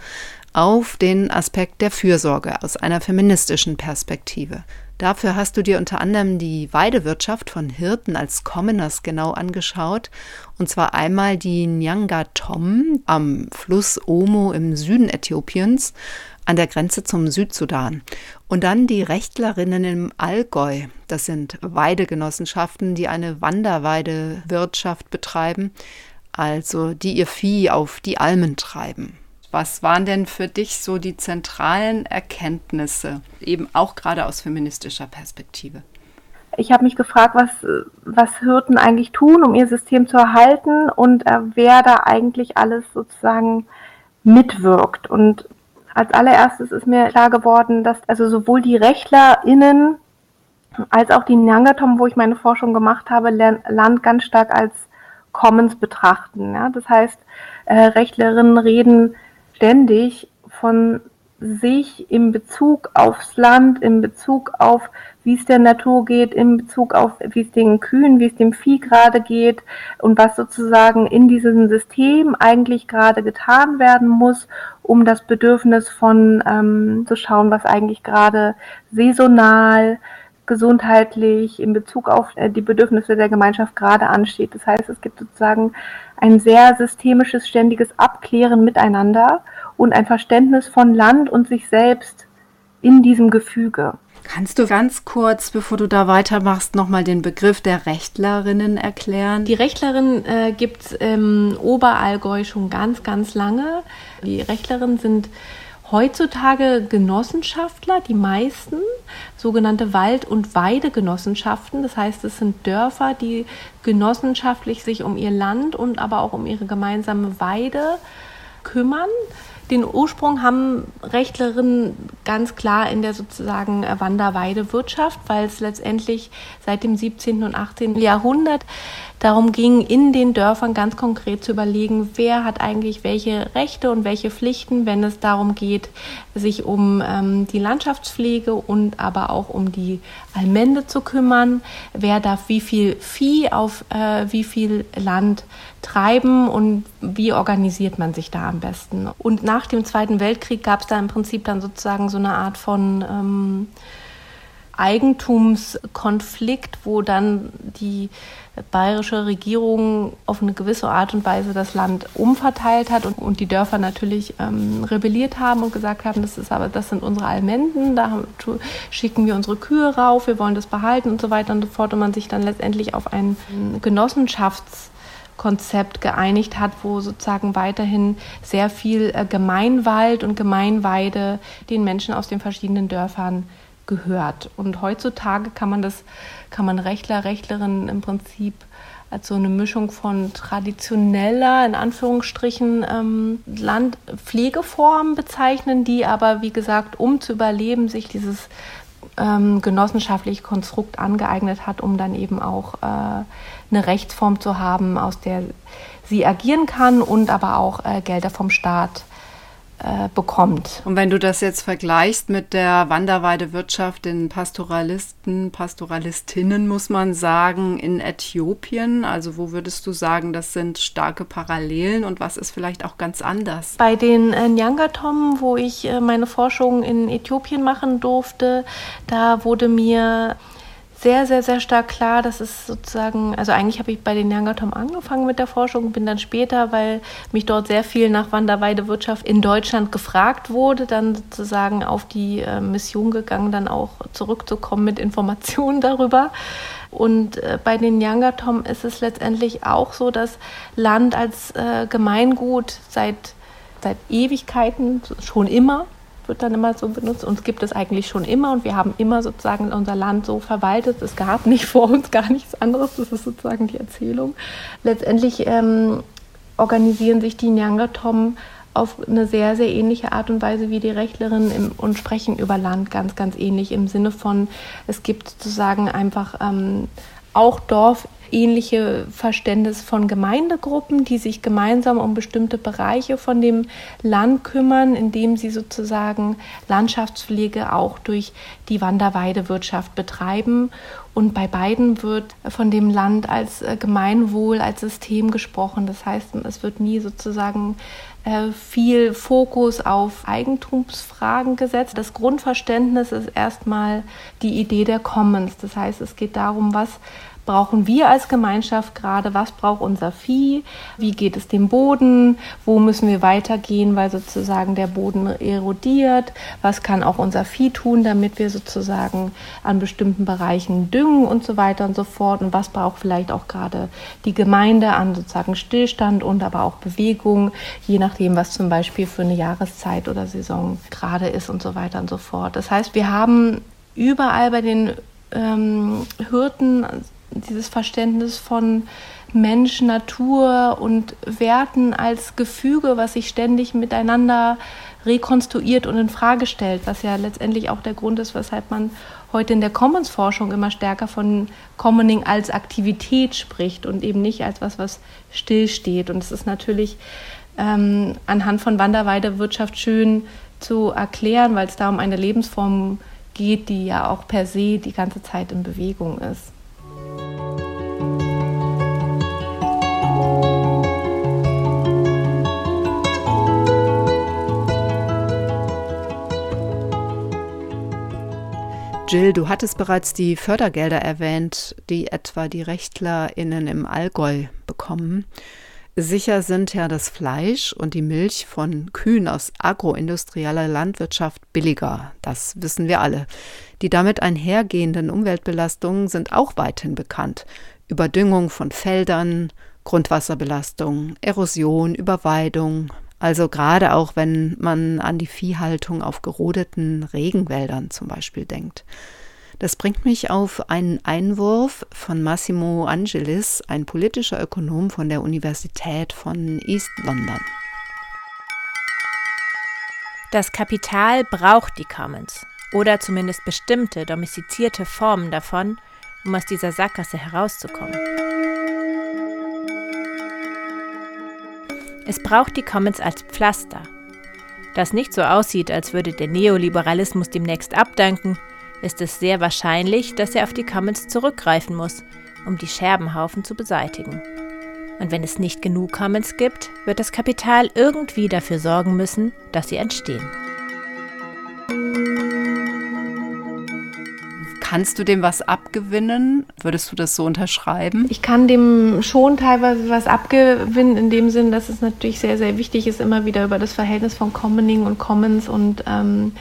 auf den Aspekt der Fürsorge aus einer feministischen Perspektive. Dafür hast du dir unter anderem die Weidewirtschaft von Hirten als Commoners genau angeschaut. Und zwar einmal die Nyanga Tom am Fluss Omo im Süden Äthiopiens an der Grenze zum Südsudan. Und dann die Rechtlerinnen im Allgäu. Das sind Weidegenossenschaften, die eine Wanderweidewirtschaft betreiben, also die ihr Vieh auf die Almen treiben. Was waren denn für dich so die zentralen Erkenntnisse, eben auch gerade aus feministischer Perspektive? Ich habe mich gefragt, was, was Hirten eigentlich tun, um ihr System zu erhalten und äh, wer da eigentlich alles sozusagen mitwirkt. Und als allererstes ist mir klar geworden, dass also sowohl die RechtlerInnen als auch die Nyangatom, wo ich meine Forschung gemacht habe, Land ganz stark als Commons betrachten. Ja? Das heißt, äh, Rechtlerinnen reden ständig von sich in Bezug aufs Land, in Bezug auf, wie es der Natur geht, in Bezug auf, wie es den Kühen, wie es dem Vieh gerade geht und was sozusagen in diesem System eigentlich gerade getan werden muss, um das Bedürfnis von ähm, zu schauen, was eigentlich gerade saisonal, gesundheitlich in Bezug auf äh, die Bedürfnisse der Gemeinschaft gerade ansteht. Das heißt, es gibt sozusagen ein sehr systemisches, ständiges Abklären miteinander und ein Verständnis von Land und sich selbst in diesem Gefüge. Kannst du ganz kurz, bevor du da weitermachst, nochmal den Begriff der Rechtlerinnen erklären? Die Rechtlerinnen äh, gibt es im Oberallgäu schon ganz, ganz lange. Die Rechtlerinnen sind heutzutage Genossenschaftler, die meisten, sogenannte Wald- und Weidegenossenschaften. Das heißt, es sind Dörfer, die genossenschaftlich sich um ihr Land und aber auch um ihre gemeinsame Weide kümmern. Den Ursprung haben Rechtlerinnen ganz klar in der sozusagen Wanderweidewirtschaft, weil es letztendlich seit dem 17. und 18. Jahrhundert darum ging, in den Dörfern ganz konkret zu überlegen, wer hat eigentlich welche Rechte und welche Pflichten, wenn es darum geht, sich um ähm, die Landschaftspflege und aber auch um die Allmende zu kümmern, wer darf wie viel Vieh auf äh, wie viel Land treiben und wie organisiert man sich da am besten. Und nach dem Zweiten Weltkrieg gab es da im Prinzip dann sozusagen so eine Art von ähm, Eigentumskonflikt, wo dann die bayerische Regierung auf eine gewisse Art und Weise das Land umverteilt hat und, und die Dörfer natürlich ähm, rebelliert haben und gesagt haben, das ist aber das sind unsere Almenden, da schicken wir unsere Kühe rauf, wir wollen das behalten und so weiter und so fort und man sich dann letztendlich auf ein Genossenschaftskonzept geeinigt hat, wo sozusagen weiterhin sehr viel äh, Gemeinwald und Gemeinweide den Menschen aus den verschiedenen Dörfern gehört. Und heutzutage kann man das, kann man Rechtler, Rechtlerinnen im Prinzip als so eine Mischung von traditioneller, in Anführungsstrichen, ähm, Landpflegeformen bezeichnen, die aber, wie gesagt, um zu überleben, sich dieses ähm, genossenschaftliche Konstrukt angeeignet hat, um dann eben auch äh, eine Rechtsform zu haben, aus der sie agieren kann und aber auch äh, Gelder vom Staat äh, bekommt. Und wenn du das jetzt vergleichst mit der Wanderweidewirtschaft, den Pastoralisten, Pastoralistinnen, muss man sagen, in Äthiopien, also wo würdest du sagen, das sind starke Parallelen und was ist vielleicht auch ganz anders? Bei den äh, Nyangatom, wo ich äh, meine Forschung in Äthiopien machen durfte, da wurde mir sehr, sehr, sehr stark klar, dass es sozusagen, also eigentlich habe ich bei den Nyangatom angefangen mit der Forschung, bin dann später, weil mich dort sehr viel nach Wanderweidewirtschaft in Deutschland gefragt wurde, dann sozusagen auf die äh, Mission gegangen, dann auch zurückzukommen mit Informationen darüber. Und äh, bei den Nyangatom ist es letztendlich auch so, dass Land als äh, Gemeingut seit, seit Ewigkeiten, schon immer, wird dann immer so benutzt. Uns gibt es eigentlich schon immer und wir haben immer sozusagen unser Land so verwaltet. Es gab nicht vor uns gar nichts anderes. Das ist sozusagen die Erzählung. Letztendlich ähm, organisieren sich die Nyangatom auf eine sehr, sehr ähnliche Art und Weise wie die Rechtlerinnen und sprechen über Land ganz, ganz ähnlich im Sinne von, es gibt sozusagen einfach ähm, auch Dorf ähnliche Verständnis von Gemeindegruppen, die sich gemeinsam um bestimmte Bereiche von dem Land kümmern, indem sie sozusagen Landschaftspflege auch durch die Wanderweidewirtschaft betreiben. Und bei beiden wird von dem Land als äh, Gemeinwohl, als System gesprochen. Das heißt, es wird nie sozusagen äh, viel Fokus auf Eigentumsfragen gesetzt. Das Grundverständnis ist erstmal die Idee der Commons. Das heißt, es geht darum, was brauchen wir als Gemeinschaft gerade, was braucht unser Vieh, wie geht es dem Boden, wo müssen wir weitergehen, weil sozusagen der Boden erodiert, was kann auch unser Vieh tun, damit wir sozusagen an bestimmten Bereichen düngen und so weiter und so fort? Und was braucht vielleicht auch gerade die Gemeinde an sozusagen Stillstand und aber auch Bewegung, je nachdem, was zum Beispiel für eine Jahreszeit oder Saison gerade ist und so weiter und so fort. Das heißt, wir haben überall bei den ähm, Hirten dieses Verständnis von Mensch, Natur und Werten als Gefüge, was sich ständig miteinander rekonstruiert und in Frage stellt, was ja letztendlich auch der Grund ist, weshalb man heute in der Commons-Forschung immer stärker von Commoning als Aktivität spricht und eben nicht als was, was stillsteht. Und es ist natürlich ähm, anhand von Wanderweidewirtschaft schön zu erklären, weil es da um eine Lebensform geht, die ja auch per se die ganze Zeit in Bewegung ist. Jill, du hattest bereits die Fördergelder erwähnt, die etwa die RechtlerInnen im Allgäu bekommen. Sicher sind ja das Fleisch und die Milch von Kühen aus agroindustrieller Landwirtschaft billiger. Das wissen wir alle. Die damit einhergehenden Umweltbelastungen sind auch weithin bekannt. Überdüngung von Feldern, Grundwasserbelastung, Erosion, Überweidung, also gerade auch, wenn man an die Viehhaltung auf gerodeten Regenwäldern zum Beispiel denkt. Das bringt mich auf einen Einwurf von Massimo Angelis, ein politischer Ökonom von der Universität von East London. Das Kapital braucht die Commons oder zumindest bestimmte domestizierte Formen davon, um aus dieser Sackgasse herauszukommen. Es braucht die Commons als Pflaster. Das nicht so aussieht, als würde der Neoliberalismus demnächst abdanken, ist es sehr wahrscheinlich, dass er auf die Commons zurückgreifen muss, um die Scherbenhaufen zu beseitigen. Und wenn es nicht genug Commons gibt, wird das Kapital irgendwie dafür sorgen müssen, dass sie entstehen. Kannst du dem was abgewinnen? Würdest du das so unterschreiben? Ich kann dem schon teilweise was abgewinnen, in dem Sinn, dass es natürlich sehr, sehr wichtig ist, immer wieder über das Verhältnis von Commoning und Commons und ähm,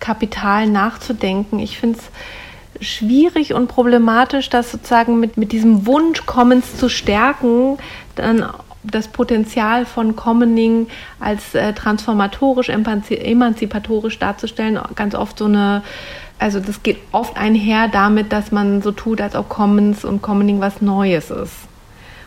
Kapital nachzudenken. Ich finde es schwierig und problematisch, das sozusagen mit, mit diesem Wunsch, Commons zu stärken, dann das Potenzial von Commoning als äh, transformatorisch, emanzipatorisch darzustellen, ganz oft so eine also das geht oft einher damit, dass man so tut, als ob Commons und Commoning was Neues ist.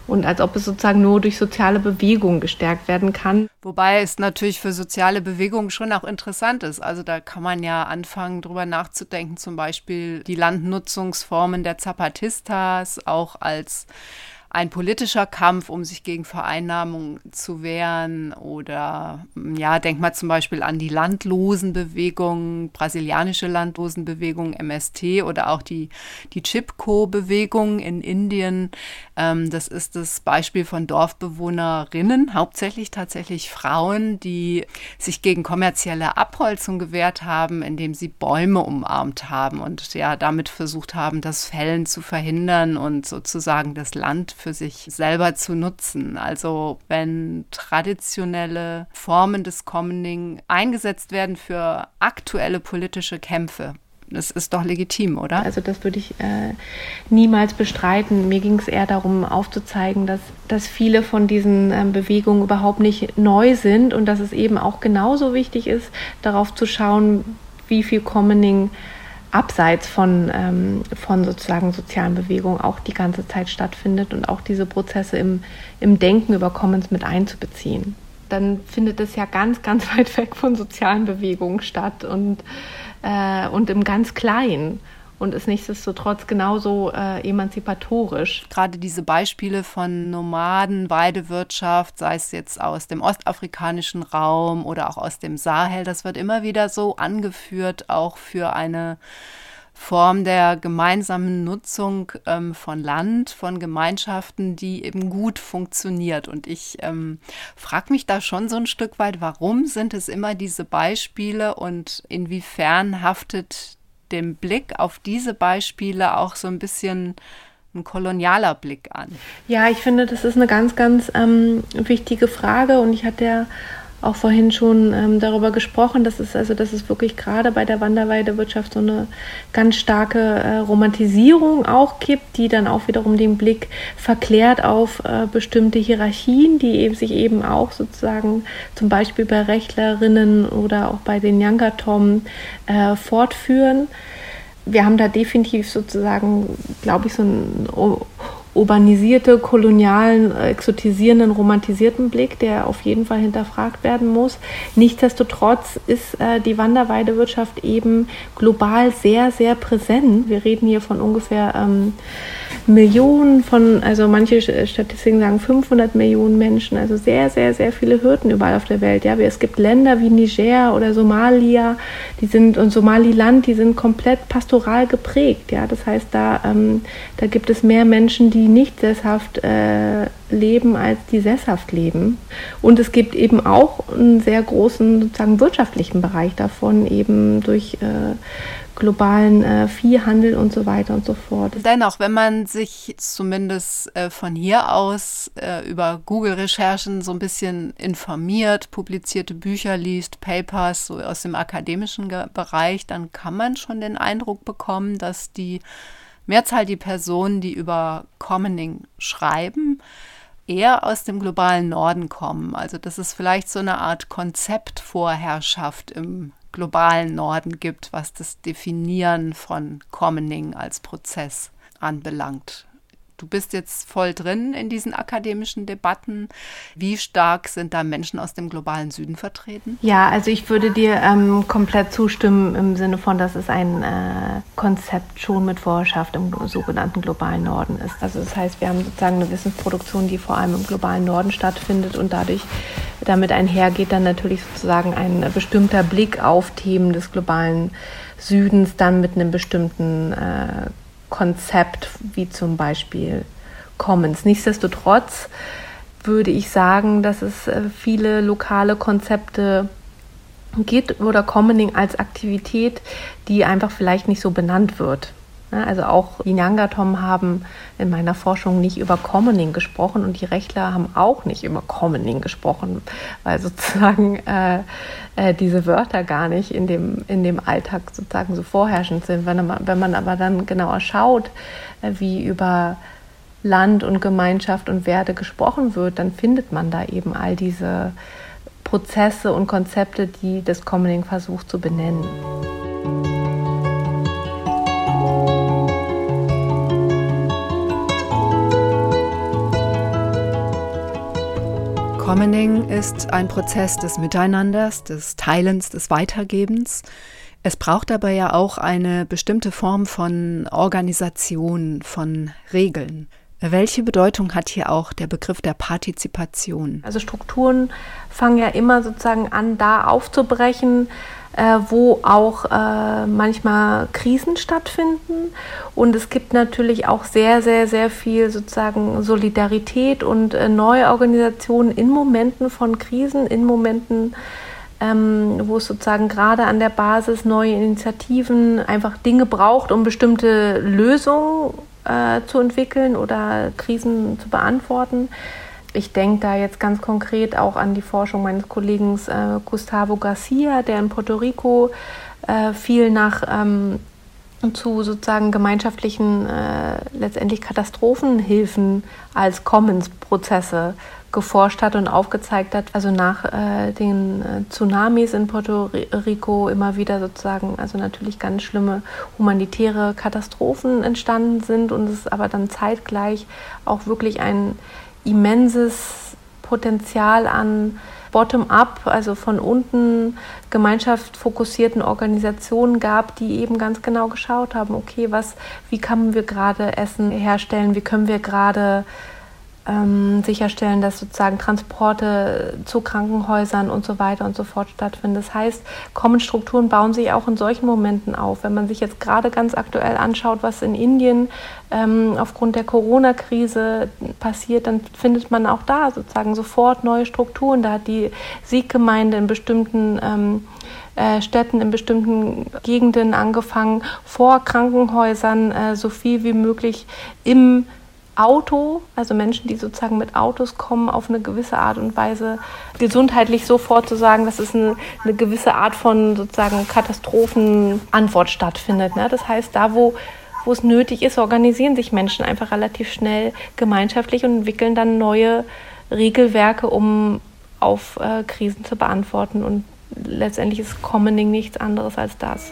und als ob es sozusagen nur durch soziale Bewegungen gestärkt werden kann. Wobei es natürlich für soziale Bewegungen schon auch interessant ist. Also da kann man ja anfangen, drüber nachzudenken, zum Beispiel die Landnutzungsformen der Zapatistas auch als ein politischer Kampf, um sich gegen Vereinnahmung zu wehren. Oder ja, denk mal zum Beispiel an die Landlosenbewegung, brasilianische Landlosenbewegung, MST oder auch die, die Chipko-Bewegung in Indien. Ähm, das ist das Beispiel von Dorfbewohnerinnen, hauptsächlich tatsächlich Frauen, die sich gegen kommerzielle Abholzung gewehrt haben, indem sie Bäume umarmt haben und ja damit versucht haben, das Fällen zu verhindern und sozusagen das Land für sich selber zu nutzen. Also wenn traditionelle Formen des Commoning eingesetzt werden für aktuelle politische Kämpfe, das ist doch legitim, oder? Also das würde ich äh, niemals bestreiten. Mir ging es eher darum aufzuzeigen, dass, dass viele von diesen ähm, Bewegungen überhaupt nicht neu sind und dass es eben auch genauso wichtig ist, darauf zu schauen, wie viel Commoning abseits von, ähm, von sozusagen sozialen Bewegungen auch die ganze Zeit stattfindet und auch diese Prozesse im, im Denken über Commons mit einzubeziehen. Dann findet es ja ganz, ganz weit weg von sozialen Bewegungen statt und, äh, und im ganz Kleinen und ist nichtsdestotrotz genauso äh, emanzipatorisch. Gerade diese Beispiele von Nomaden, Weidewirtschaft, sei es jetzt aus dem ostafrikanischen Raum oder auch aus dem Sahel, das wird immer wieder so angeführt, auch für eine Form der gemeinsamen Nutzung ähm, von Land, von Gemeinschaften, die eben gut funktioniert. Und ich ähm, frage mich da schon so ein Stück weit, warum sind es immer diese Beispiele und inwiefern haftet dem Blick auf diese Beispiele auch so ein bisschen ein kolonialer Blick an? Ja, ich finde, das ist eine ganz, ganz ähm, wichtige Frage und ich hatte ja auch vorhin schon ähm, darüber gesprochen, dass es also, dass es wirklich gerade bei der Wanderweidewirtschaft so eine ganz starke äh, Romantisierung auch gibt, die dann auch wiederum den Blick verklärt auf äh, bestimmte Hierarchien, die eben sich eben auch sozusagen zum Beispiel bei Rechtlerinnen oder auch bei den Yangatom äh, fortführen. Wir haben da definitiv sozusagen, glaube ich, so ein urbanisierte, kolonialen, exotisierenden, romantisierten Blick, der auf jeden Fall hinterfragt werden muss. Nichtsdestotrotz ist äh, die Wanderweidewirtschaft eben global sehr, sehr präsent. Wir reden hier von ungefähr ähm, Millionen von, also manche Statistiken sagen 500 Millionen Menschen, also sehr, sehr, sehr viele Hürden überall auf der Welt. Ja, es gibt Länder wie Niger oder Somalia, die sind und Somaliland, die sind komplett pastoral geprägt. Ja, das heißt, da, ähm, da gibt es mehr Menschen, die nicht sesshaft äh, leben, als die sesshaft leben. Und es gibt eben auch einen sehr großen sozusagen wirtschaftlichen Bereich davon, eben durch äh, globalen äh, Viehhandel und so weiter und so fort. Dennoch, wenn man sich zumindest äh, von hier aus äh, über Google-Recherchen so ein bisschen informiert, publizierte Bücher liest, Papers so aus dem akademischen Bereich, dann kann man schon den Eindruck bekommen, dass die Mehrzahl die Personen, die über Commoning schreiben, eher aus dem globalen Norden kommen. Also dass es vielleicht so eine Art Konzeptvorherrschaft im globalen Norden gibt, was das Definieren von Commoning als Prozess anbelangt. Du bist jetzt voll drin in diesen akademischen Debatten. Wie stark sind da Menschen aus dem globalen Süden vertreten? Ja, also ich würde dir ähm, komplett zustimmen im Sinne von, dass es ein äh, Konzept schon mit Vorherrschaft im sogenannten globalen Norden ist. Also das heißt, wir haben sozusagen eine Wissensproduktion, die vor allem im globalen Norden stattfindet und dadurch damit einhergeht dann natürlich sozusagen ein bestimmter Blick auf Themen des globalen Südens dann mit einem bestimmten äh, Konzept wie zum Beispiel Commons. Nichtsdestotrotz würde ich sagen, dass es äh, viele lokale Konzepte gibt oder Commoning als Aktivität, die einfach vielleicht nicht so benannt wird. Also auch die Nyangatom haben in meiner Forschung nicht über Commoning gesprochen und die Rechtler haben auch nicht über Commoning gesprochen, weil sozusagen äh, äh, diese Wörter gar nicht in dem, in dem Alltag sozusagen so vorherrschend sind. Wenn man, wenn man aber dann genauer schaut, äh, wie über Land und Gemeinschaft und Werte gesprochen wird, dann findet man da eben all diese Prozesse und Konzepte, die das Commoning versucht zu benennen. Commoning ist ein Prozess des Miteinanders, des Teilens, des Weitergebens. Es braucht aber ja auch eine bestimmte Form von Organisation, von Regeln. Welche Bedeutung hat hier auch der Begriff der Partizipation? Also Strukturen fangen ja immer sozusagen an, da aufzubrechen, äh, wo auch äh, manchmal Krisen stattfinden. Und es gibt natürlich auch sehr, sehr, sehr viel sozusagen Solidarität und äh, neue Organisationen in Momenten von Krisen, in Momenten, ähm, wo es sozusagen gerade an der Basis neue Initiativen einfach Dinge braucht, um bestimmte Lösungen äh, zu entwickeln oder Krisen zu beantworten. Ich denke da jetzt ganz konkret auch an die Forschung meines Kollegen äh, Gustavo Garcia, der in Puerto Rico äh, viel nach ähm, zu sozusagen gemeinschaftlichen, äh, letztendlich Katastrophenhilfen als Commons-Prozesse geforscht hat und aufgezeigt hat, also nach äh, den äh, Tsunamis in Puerto Rico immer wieder sozusagen, also natürlich ganz schlimme humanitäre Katastrophen entstanden sind und es aber dann zeitgleich auch wirklich ein immenses Potenzial an Bottom-up, also von unten gemeinschaftsfokussierten Organisationen gab, die eben ganz genau geschaut haben, okay, was, wie können wir gerade Essen herstellen, wie können wir gerade ähm, sicherstellen, dass sozusagen Transporte zu Krankenhäusern und so weiter und so fort stattfinden. Das heißt, Common-Strukturen bauen sich auch in solchen Momenten auf. Wenn man sich jetzt gerade ganz aktuell anschaut, was in Indien ähm, aufgrund der Corona-Krise passiert, dann findet man auch da sozusagen sofort neue Strukturen. Da hat die Sieggemeinde in bestimmten ähm, äh, Städten in bestimmten Gegenden angefangen, vor Krankenhäusern äh, so viel wie möglich im Auto, also Menschen, die sozusagen mit Autos kommen, auf eine gewisse Art und Weise gesundheitlich so vorzusagen, dass es eine, eine gewisse Art von sozusagen Katastrophenantwort stattfindet. Ne? Das heißt, da wo wo es nötig ist, organisieren sich Menschen einfach relativ schnell gemeinschaftlich und entwickeln dann neue Regelwerke, um auf äh, Krisen zu beantworten. Und letztendlich ist Commoning nichts anderes als das.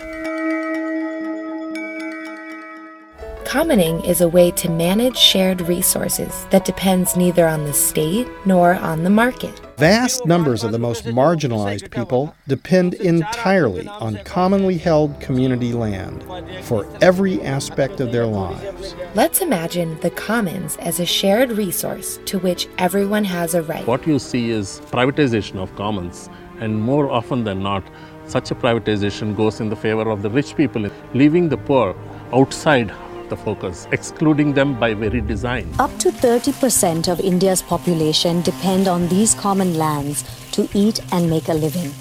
Commoning is a way to manage shared resources that depends neither on the state nor on the market. Vast numbers of the most marginalized people depend entirely on commonly held community land for every aspect of their lives. Let's imagine the commons as a shared resource to which everyone has a right. What you see is privatization of commons, and more often than not, such a privatization goes in the favor of the rich people, leaving the poor outside the focus, excluding them by very design. Up to 30% of India's population depend on these common lands to eat and make a living.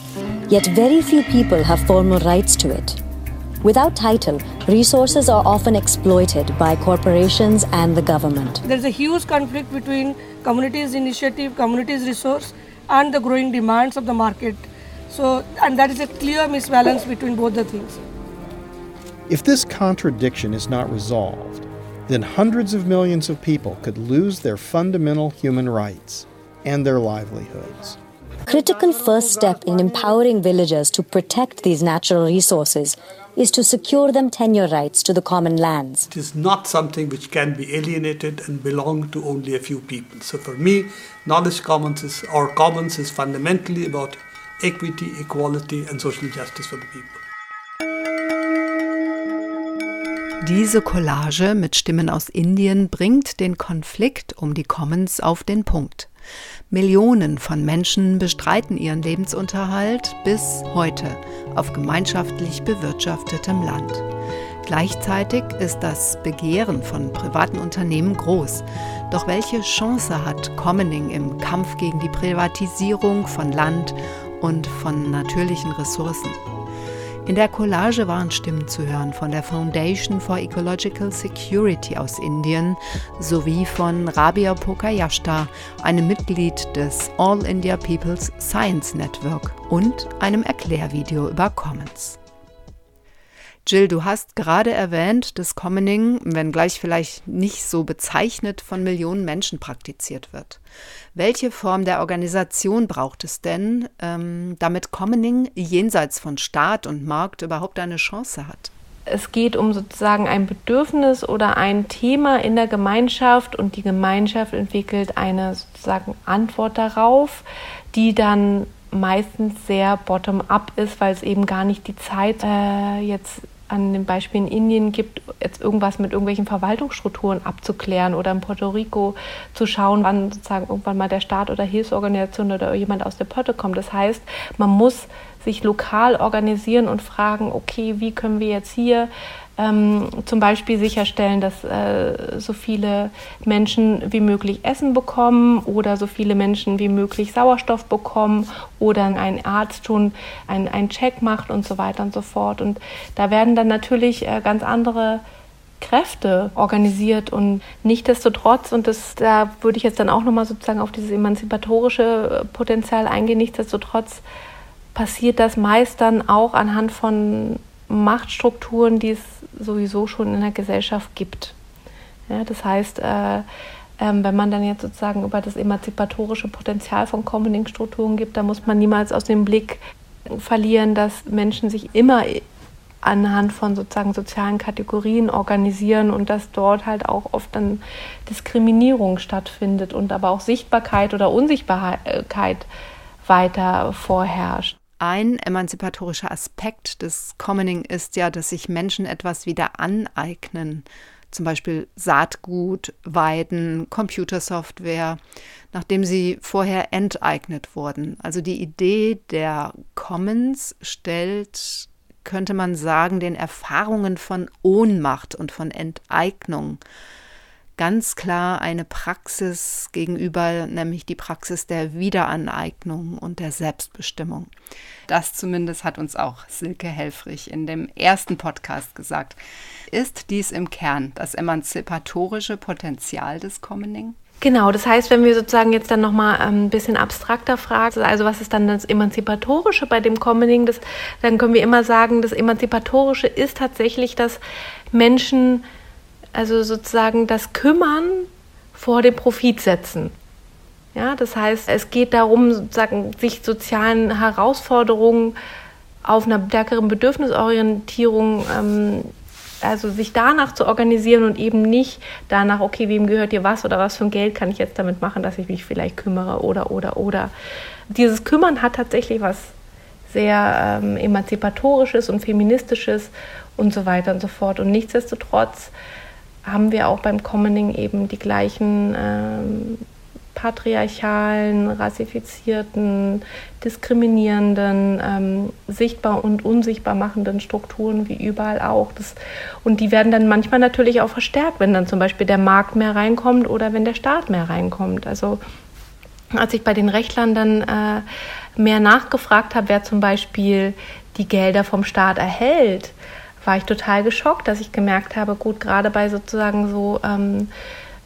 Yet very few people have formal rights to it. Without title, resources are often exploited by corporations and the government. There's a huge conflict between communities' initiative, communities' resource, and the growing demands of the market. So, and that is a clear misbalance between both the things. If this contradiction is not resolved, then hundreds of millions of people could lose their fundamental human rights and their livelihoods. Critical first step in empowering villagers to protect these natural resources is to secure them tenure rights to the common lands. It is not something which can be alienated and belong to only a few people. So for me, knowledge commons is, or commons is fundamentally about equity, equality, and social justice for the people. Diese Collage mit Stimmen aus Indien bringt den Konflikt um die Commons auf den Punkt. Millionen von Menschen bestreiten ihren Lebensunterhalt bis heute auf gemeinschaftlich bewirtschaftetem Land. Gleichzeitig ist das Begehren von privaten Unternehmen groß. Doch welche Chance hat Commoning im Kampf gegen die Privatisierung von Land und von natürlichen Ressourcen? In der Collage waren Stimmen zu hören von der Foundation for Ecological Security aus Indien sowie von Rabia Pokayashta, einem Mitglied des All India People's Science Network und einem Erklärvideo über Commons. Jill, du hast gerade erwähnt, dass Commoning, wenngleich vielleicht nicht so bezeichnet, von Millionen Menschen praktiziert wird. Welche Form der Organisation braucht es denn, ähm, damit Commoning jenseits von Staat und Markt überhaupt eine Chance hat? es geht um sozusagen ein Bedürfnis oder ein Thema in der Gemeinschaft und die Gemeinschaft entwickelt eine sozusagen Antwort darauf, die dann meistens sehr bottom-up ist, weil es eben gar nicht die Zeit äh, jetzt an dem Beispiel in Indien gibt, jetzt irgendwas mit irgendwelchen Verwaltungsstrukturen abzuklären oder in Puerto Rico zu schauen, wann sozusagen irgendwann mal der Staat oder Hilfsorganisation oder jemand aus der Pötte kommt. Das heißt, man muss sich lokal organisieren und fragen, okay, wie können wir jetzt hier ähm, zum Beispiel sicherstellen, dass äh, so viele Menschen wie möglich Essen bekommen oder so viele Menschen wie möglich Sauerstoff bekommen oder ein Arzt schon einen Check macht und so weiter und so fort. Und da werden dann natürlich äh, ganz andere Kräfte organisiert und nichtdestotrotz, und das, da würde ich jetzt dann auch nochmal sozusagen auf dieses emanzipatorische äh, Potenzial eingehen, nichtdestotrotz passiert das meist dann auch anhand von Machtstrukturen, die es sowieso schon in der Gesellschaft gibt. Ja, das heißt, äh, äh, wenn man dann jetzt sozusagen über das emanzipatorische Potenzial von Commoning-Strukturen gibt, da muss man niemals aus dem Blick verlieren, dass Menschen sich immer anhand von sozusagen sozialen Kategorien organisieren und dass dort halt auch oft dann Diskriminierung stattfindet und aber auch Sichtbarkeit oder Unsichtbarkeit weiter vorherrscht. Ein emanzipatorischer Aspekt des Commoning ist ja, dass sich Menschen etwas wieder aneignen. Zum Beispiel Saatgut, Weiden, Computersoftware, nachdem sie vorher enteignet wurden. Also die Idee der Commons stellt, könnte man sagen, den Erfahrungen von Ohnmacht und von Enteignung ganz klar eine Praxis gegenüber, nämlich die Praxis der Wiederaneignung und der Selbstbestimmung. Das zumindest hat uns auch Silke Helfrich in dem ersten Podcast gesagt. Ist dies im Kern das emanzipatorische Potenzial des Commoning? Genau, das heißt, wenn wir sozusagen jetzt dann nochmal ähm, ein bisschen abstrakter fragen, also was ist dann das Emanzipatorische bei dem Commoning, das, dann können wir immer sagen, das Emanzipatorische ist tatsächlich, dass Menschen also sozusagen das Kümmern vor dem Profit setzen. Ja, das heißt, es geht darum, sozusagen sich sozialen Herausforderungen auf einer stärkeren Bedürfnisorientierung, ähm, also sich danach zu organisieren und eben nicht danach, okay, wem gehört dir was oder was für ein Geld kann ich jetzt damit machen, dass ich mich vielleicht kümmere oder, oder, oder. Dieses Kümmern hat tatsächlich was sehr ähm, emanzipatorisches und feministisches und so weiter und so fort. Und nichtsdestotrotz haben wir auch beim Commoning eben die gleichen ähm, patriarchalen, rassifizierten, diskriminierenden, ähm, sichtbar und unsichtbar machenden Strukturen wie überall auch. Das, und die werden dann manchmal natürlich auch verstärkt, wenn dann zum Beispiel der Markt mehr reinkommt oder wenn der Staat mehr reinkommt. Also als ich bei den Rechtlern dann äh, mehr nachgefragt habe, wer zum Beispiel die Gelder vom Staat erhält, war ich total geschockt, dass ich gemerkt habe, gut, gerade bei sozusagen so ähm,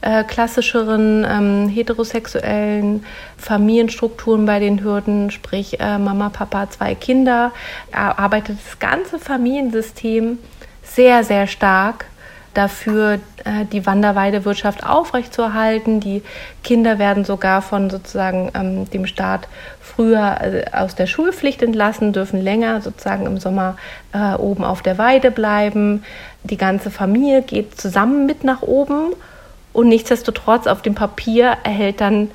äh, klassischeren ähm, heterosexuellen Familienstrukturen bei den Hürden, sprich äh, Mama, Papa, zwei Kinder, arbeitet das ganze Familiensystem sehr, sehr stark dafür, äh, die Wanderweidewirtschaft aufrechtzuerhalten. Die Kinder werden sogar von sozusagen ähm, dem Staat früher äh, aus der Schulpflicht entlassen, dürfen länger sozusagen im Sommer äh, oben auf der Weide bleiben. Die ganze Familie geht zusammen mit nach oben und nichtsdestotrotz auf dem Papier erhält dann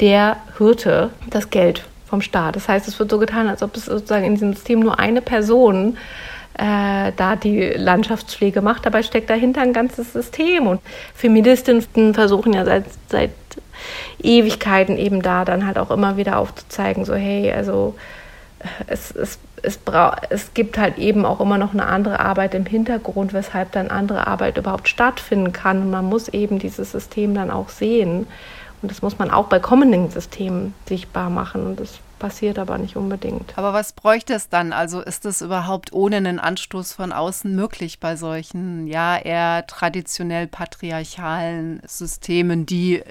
der Hirte das Geld vom Staat. Das heißt, es wird so getan, als ob es sozusagen in diesem System nur eine Person äh, da die Landschaftspflege macht. Dabei steckt dahinter ein ganzes System. Und Feministinnen versuchen ja seit, seit Ewigkeiten eben da dann halt auch immer wieder aufzuzeigen, so hey, also äh, es, es, es, es gibt halt eben auch immer noch eine andere Arbeit im Hintergrund, weshalb dann andere Arbeit überhaupt stattfinden kann. Und man muss eben dieses System dann auch sehen. Und das muss man auch bei kommenden Systemen sichtbar machen. Und das passiert aber nicht unbedingt. Aber was bräuchte es dann? Also ist es überhaupt ohne einen Anstoß von außen möglich bei solchen, ja, eher traditionell patriarchalen Systemen, die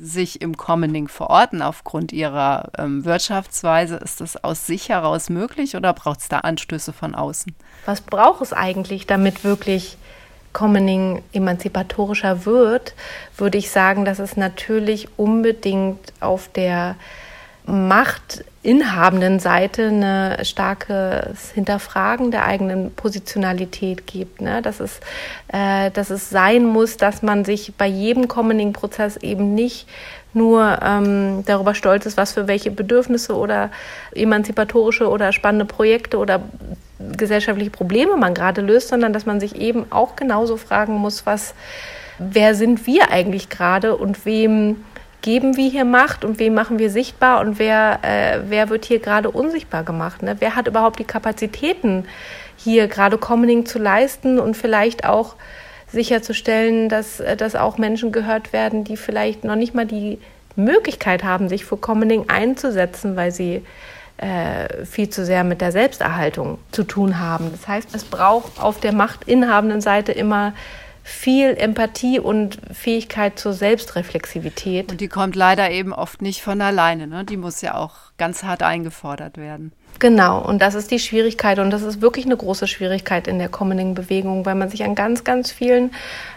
sich im Commoning verorten aufgrund ihrer ähm, Wirtschaftsweise? Ist das aus sich heraus möglich oder braucht es da Anstöße von außen? Was braucht es eigentlich, damit wirklich Commoning emanzipatorischer wird? Würde ich sagen, dass es natürlich unbedingt auf der machtinhabenden Seite eine starkes Hinterfragen der eigenen Positionalität gibt. Ne? Dass, es, äh, dass es sein muss, dass man sich bei jedem Commoning-Prozess eben nicht nur ähm, darüber stolz ist, was für welche Bedürfnisse oder emanzipatorische oder spannende Projekte oder gesellschaftliche Probleme man gerade löst, sondern dass man sich eben auch genauso fragen muss, was, wer sind wir eigentlich gerade und wem geben wir hier Macht und wem machen wir sichtbar und wer, äh, wer wird hier gerade unsichtbar gemacht? Ne? Wer hat überhaupt die Kapazitäten, hier gerade Commoning zu leisten und vielleicht auch sicherzustellen, dass, äh, dass auch Menschen gehört werden, die vielleicht noch nicht mal die Möglichkeit haben, sich für Commoning einzusetzen, weil sie äh, viel zu sehr mit der Selbsterhaltung zu tun haben. Das heißt, es braucht auf der machtinhabenden Seite immer viel Empathie und Fähigkeit zur Selbstreflexivität. Und die kommt leider eben oft nicht von alleine. Ne? Die muss ja auch ganz hart eingefordert werden. Genau, und das ist die Schwierigkeit und das ist wirklich eine große Schwierigkeit in der Commoning-Bewegung, weil man sich an ganz, ganz vielen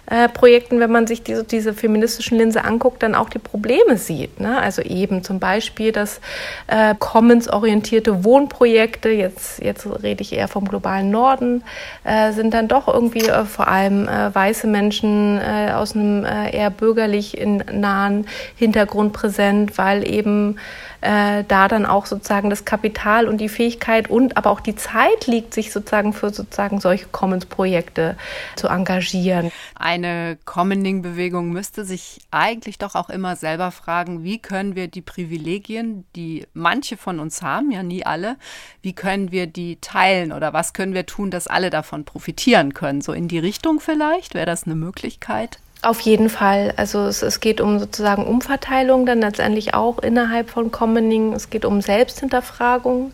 äh, Projekten, wenn man sich diese, diese feministischen Linse anguckt, dann auch die Probleme sieht. Ne? Also eben zum Beispiel, dass äh, Commons-orientierte Wohnprojekte, jetzt, jetzt rede ich eher vom globalen Norden, äh, sind dann doch irgendwie äh, vor allem äh, weiße Menschen äh, aus einem eher bürgerlich in nahen Hintergrund präsent, weil eben äh, da dann auch sozusagen das Kapital und die Fähigkeit und aber auch die Zeit liegt, sich sozusagen für sozusagen solche Commons-Projekte zu engagieren. Eine Commoning-Bewegung müsste sich eigentlich doch auch immer selber fragen, wie können wir die Privilegien, die manche von uns haben, ja nie alle, wie können wir die teilen oder was können wir tun, dass alle davon profitieren können? So in die Richtung vielleicht, wäre das eine Möglichkeit? Auf jeden Fall. Also es, es, geht um sozusagen Umverteilung, dann letztendlich auch innerhalb von Commoning. Es geht um Selbsthinterfragung.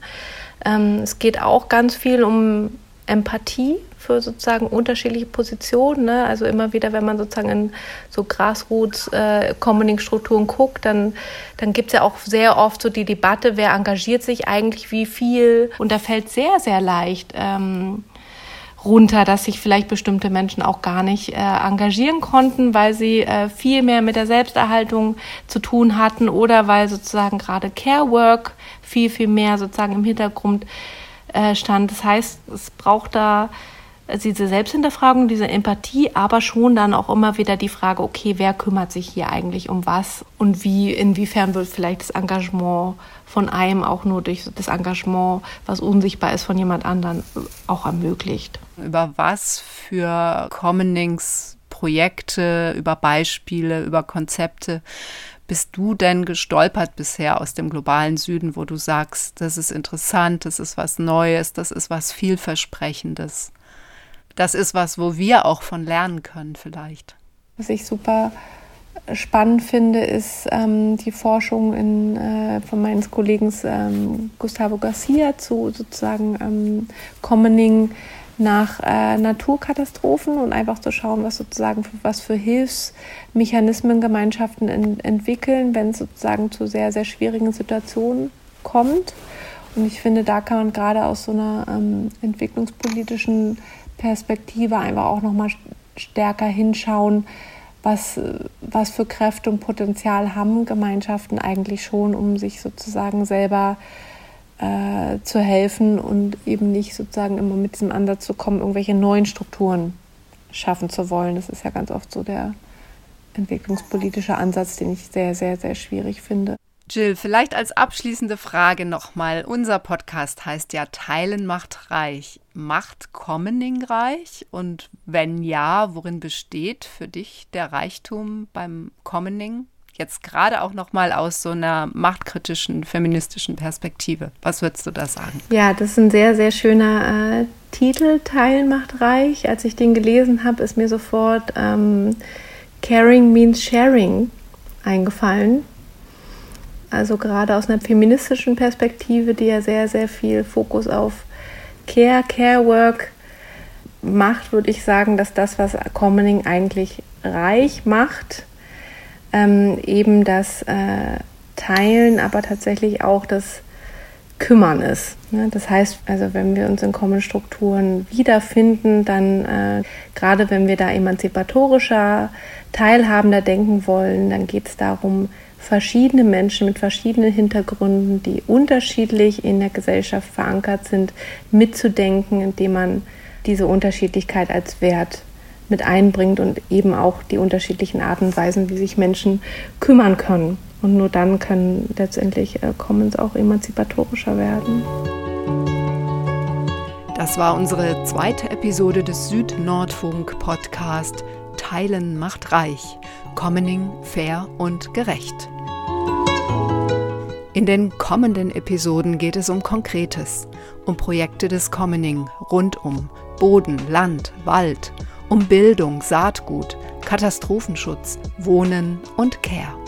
Ähm, es geht auch ganz viel um Empathie für sozusagen unterschiedliche Positionen. Ne? Also immer wieder, wenn man sozusagen in so Grassroots-Commoning-Strukturen äh, guckt, dann, dann gibt es ja auch sehr oft so die Debatte, wer engagiert sich eigentlich wie viel. Und da fällt sehr, sehr leicht. Ähm, runter, dass sich vielleicht bestimmte Menschen auch gar nicht äh, engagieren konnten, weil sie äh, viel mehr mit der Selbsterhaltung zu tun hatten oder weil sozusagen gerade Care Work viel, viel mehr sozusagen im Hintergrund äh, stand. Das heißt, es braucht da diese Selbsthinterfragung, diese Empathie, aber schon dann auch immer wieder die Frage, okay, wer kümmert sich hier eigentlich um was und wie, inwiefern wird vielleicht das Engagement von einem auch nur durch das Engagement, was unsichtbar ist, von jemand anderen auch ermöglicht. Über was für Commonings Projekte, über Beispiele, über Konzepte bist du denn gestolpert bisher aus dem globalen Süden, wo du sagst, das ist interessant, das ist was Neues, das ist was vielversprechendes? das ist was, wo wir auch von lernen können vielleicht. Was ich super spannend finde, ist ähm, die Forschung in, äh, von meines Kollegen ähm, Gustavo Garcia zu sozusagen ähm, Commoning nach äh, Naturkatastrophen und einfach zu schauen, was sozusagen was für Hilfsmechanismen Gemeinschaften in, entwickeln, wenn es sozusagen zu sehr, sehr schwierigen Situationen kommt. Und ich finde, da kann man gerade aus so einer ähm, entwicklungspolitischen Perspektive einfach auch nochmal stärker hinschauen, was, was für Kräfte und Potenzial haben Gemeinschaften eigentlich schon, um sich sozusagen selber äh, zu helfen und eben nicht sozusagen immer mit diesem Ansatz zu kommen, irgendwelche neuen Strukturen schaffen zu wollen. Das ist ja ganz oft so der entwicklungspolitische Ansatz, den ich sehr, sehr, sehr schwierig finde. Jill, vielleicht als abschließende Frage nochmal. Unser Podcast heißt ja Teilen macht reich. Macht Commoning reich? Und wenn ja, worin besteht für dich der Reichtum beim Commoning? Jetzt gerade auch nochmal aus so einer machtkritischen, feministischen Perspektive. Was würdest du da sagen? Ja, das ist ein sehr, sehr schöner äh, Titel, Teilen macht reich. Als ich den gelesen habe, ist mir sofort ähm, Caring means Sharing eingefallen also gerade aus einer feministischen Perspektive, die ja sehr, sehr viel Fokus auf Care, Care Work macht, würde ich sagen, dass das, was Commoning eigentlich reich macht, ähm, eben das äh, Teilen, aber tatsächlich auch das Kümmern ist. Ne? Das heißt, also wenn wir uns in Common-Strukturen wiederfinden, dann äh, gerade wenn wir da emanzipatorischer, teilhabender denken wollen, dann geht es darum, verschiedene Menschen mit verschiedenen Hintergründen, die unterschiedlich in der Gesellschaft verankert sind, mitzudenken, indem man diese Unterschiedlichkeit als Wert mit einbringt und eben auch die unterschiedlichen Arten und Weisen, wie sich Menschen kümmern können. Und nur dann können letztendlich äh, Commons auch emanzipatorischer werden. Das war unsere zweite Episode des Süd-Nordfunk-Podcast Teilen macht reich. Commoning fair und gerecht. In den kommenden Episoden geht es um Konkretes, um Projekte des Commoning rund um Boden, Land, Wald, um Bildung, Saatgut, Katastrophenschutz, Wohnen und Care.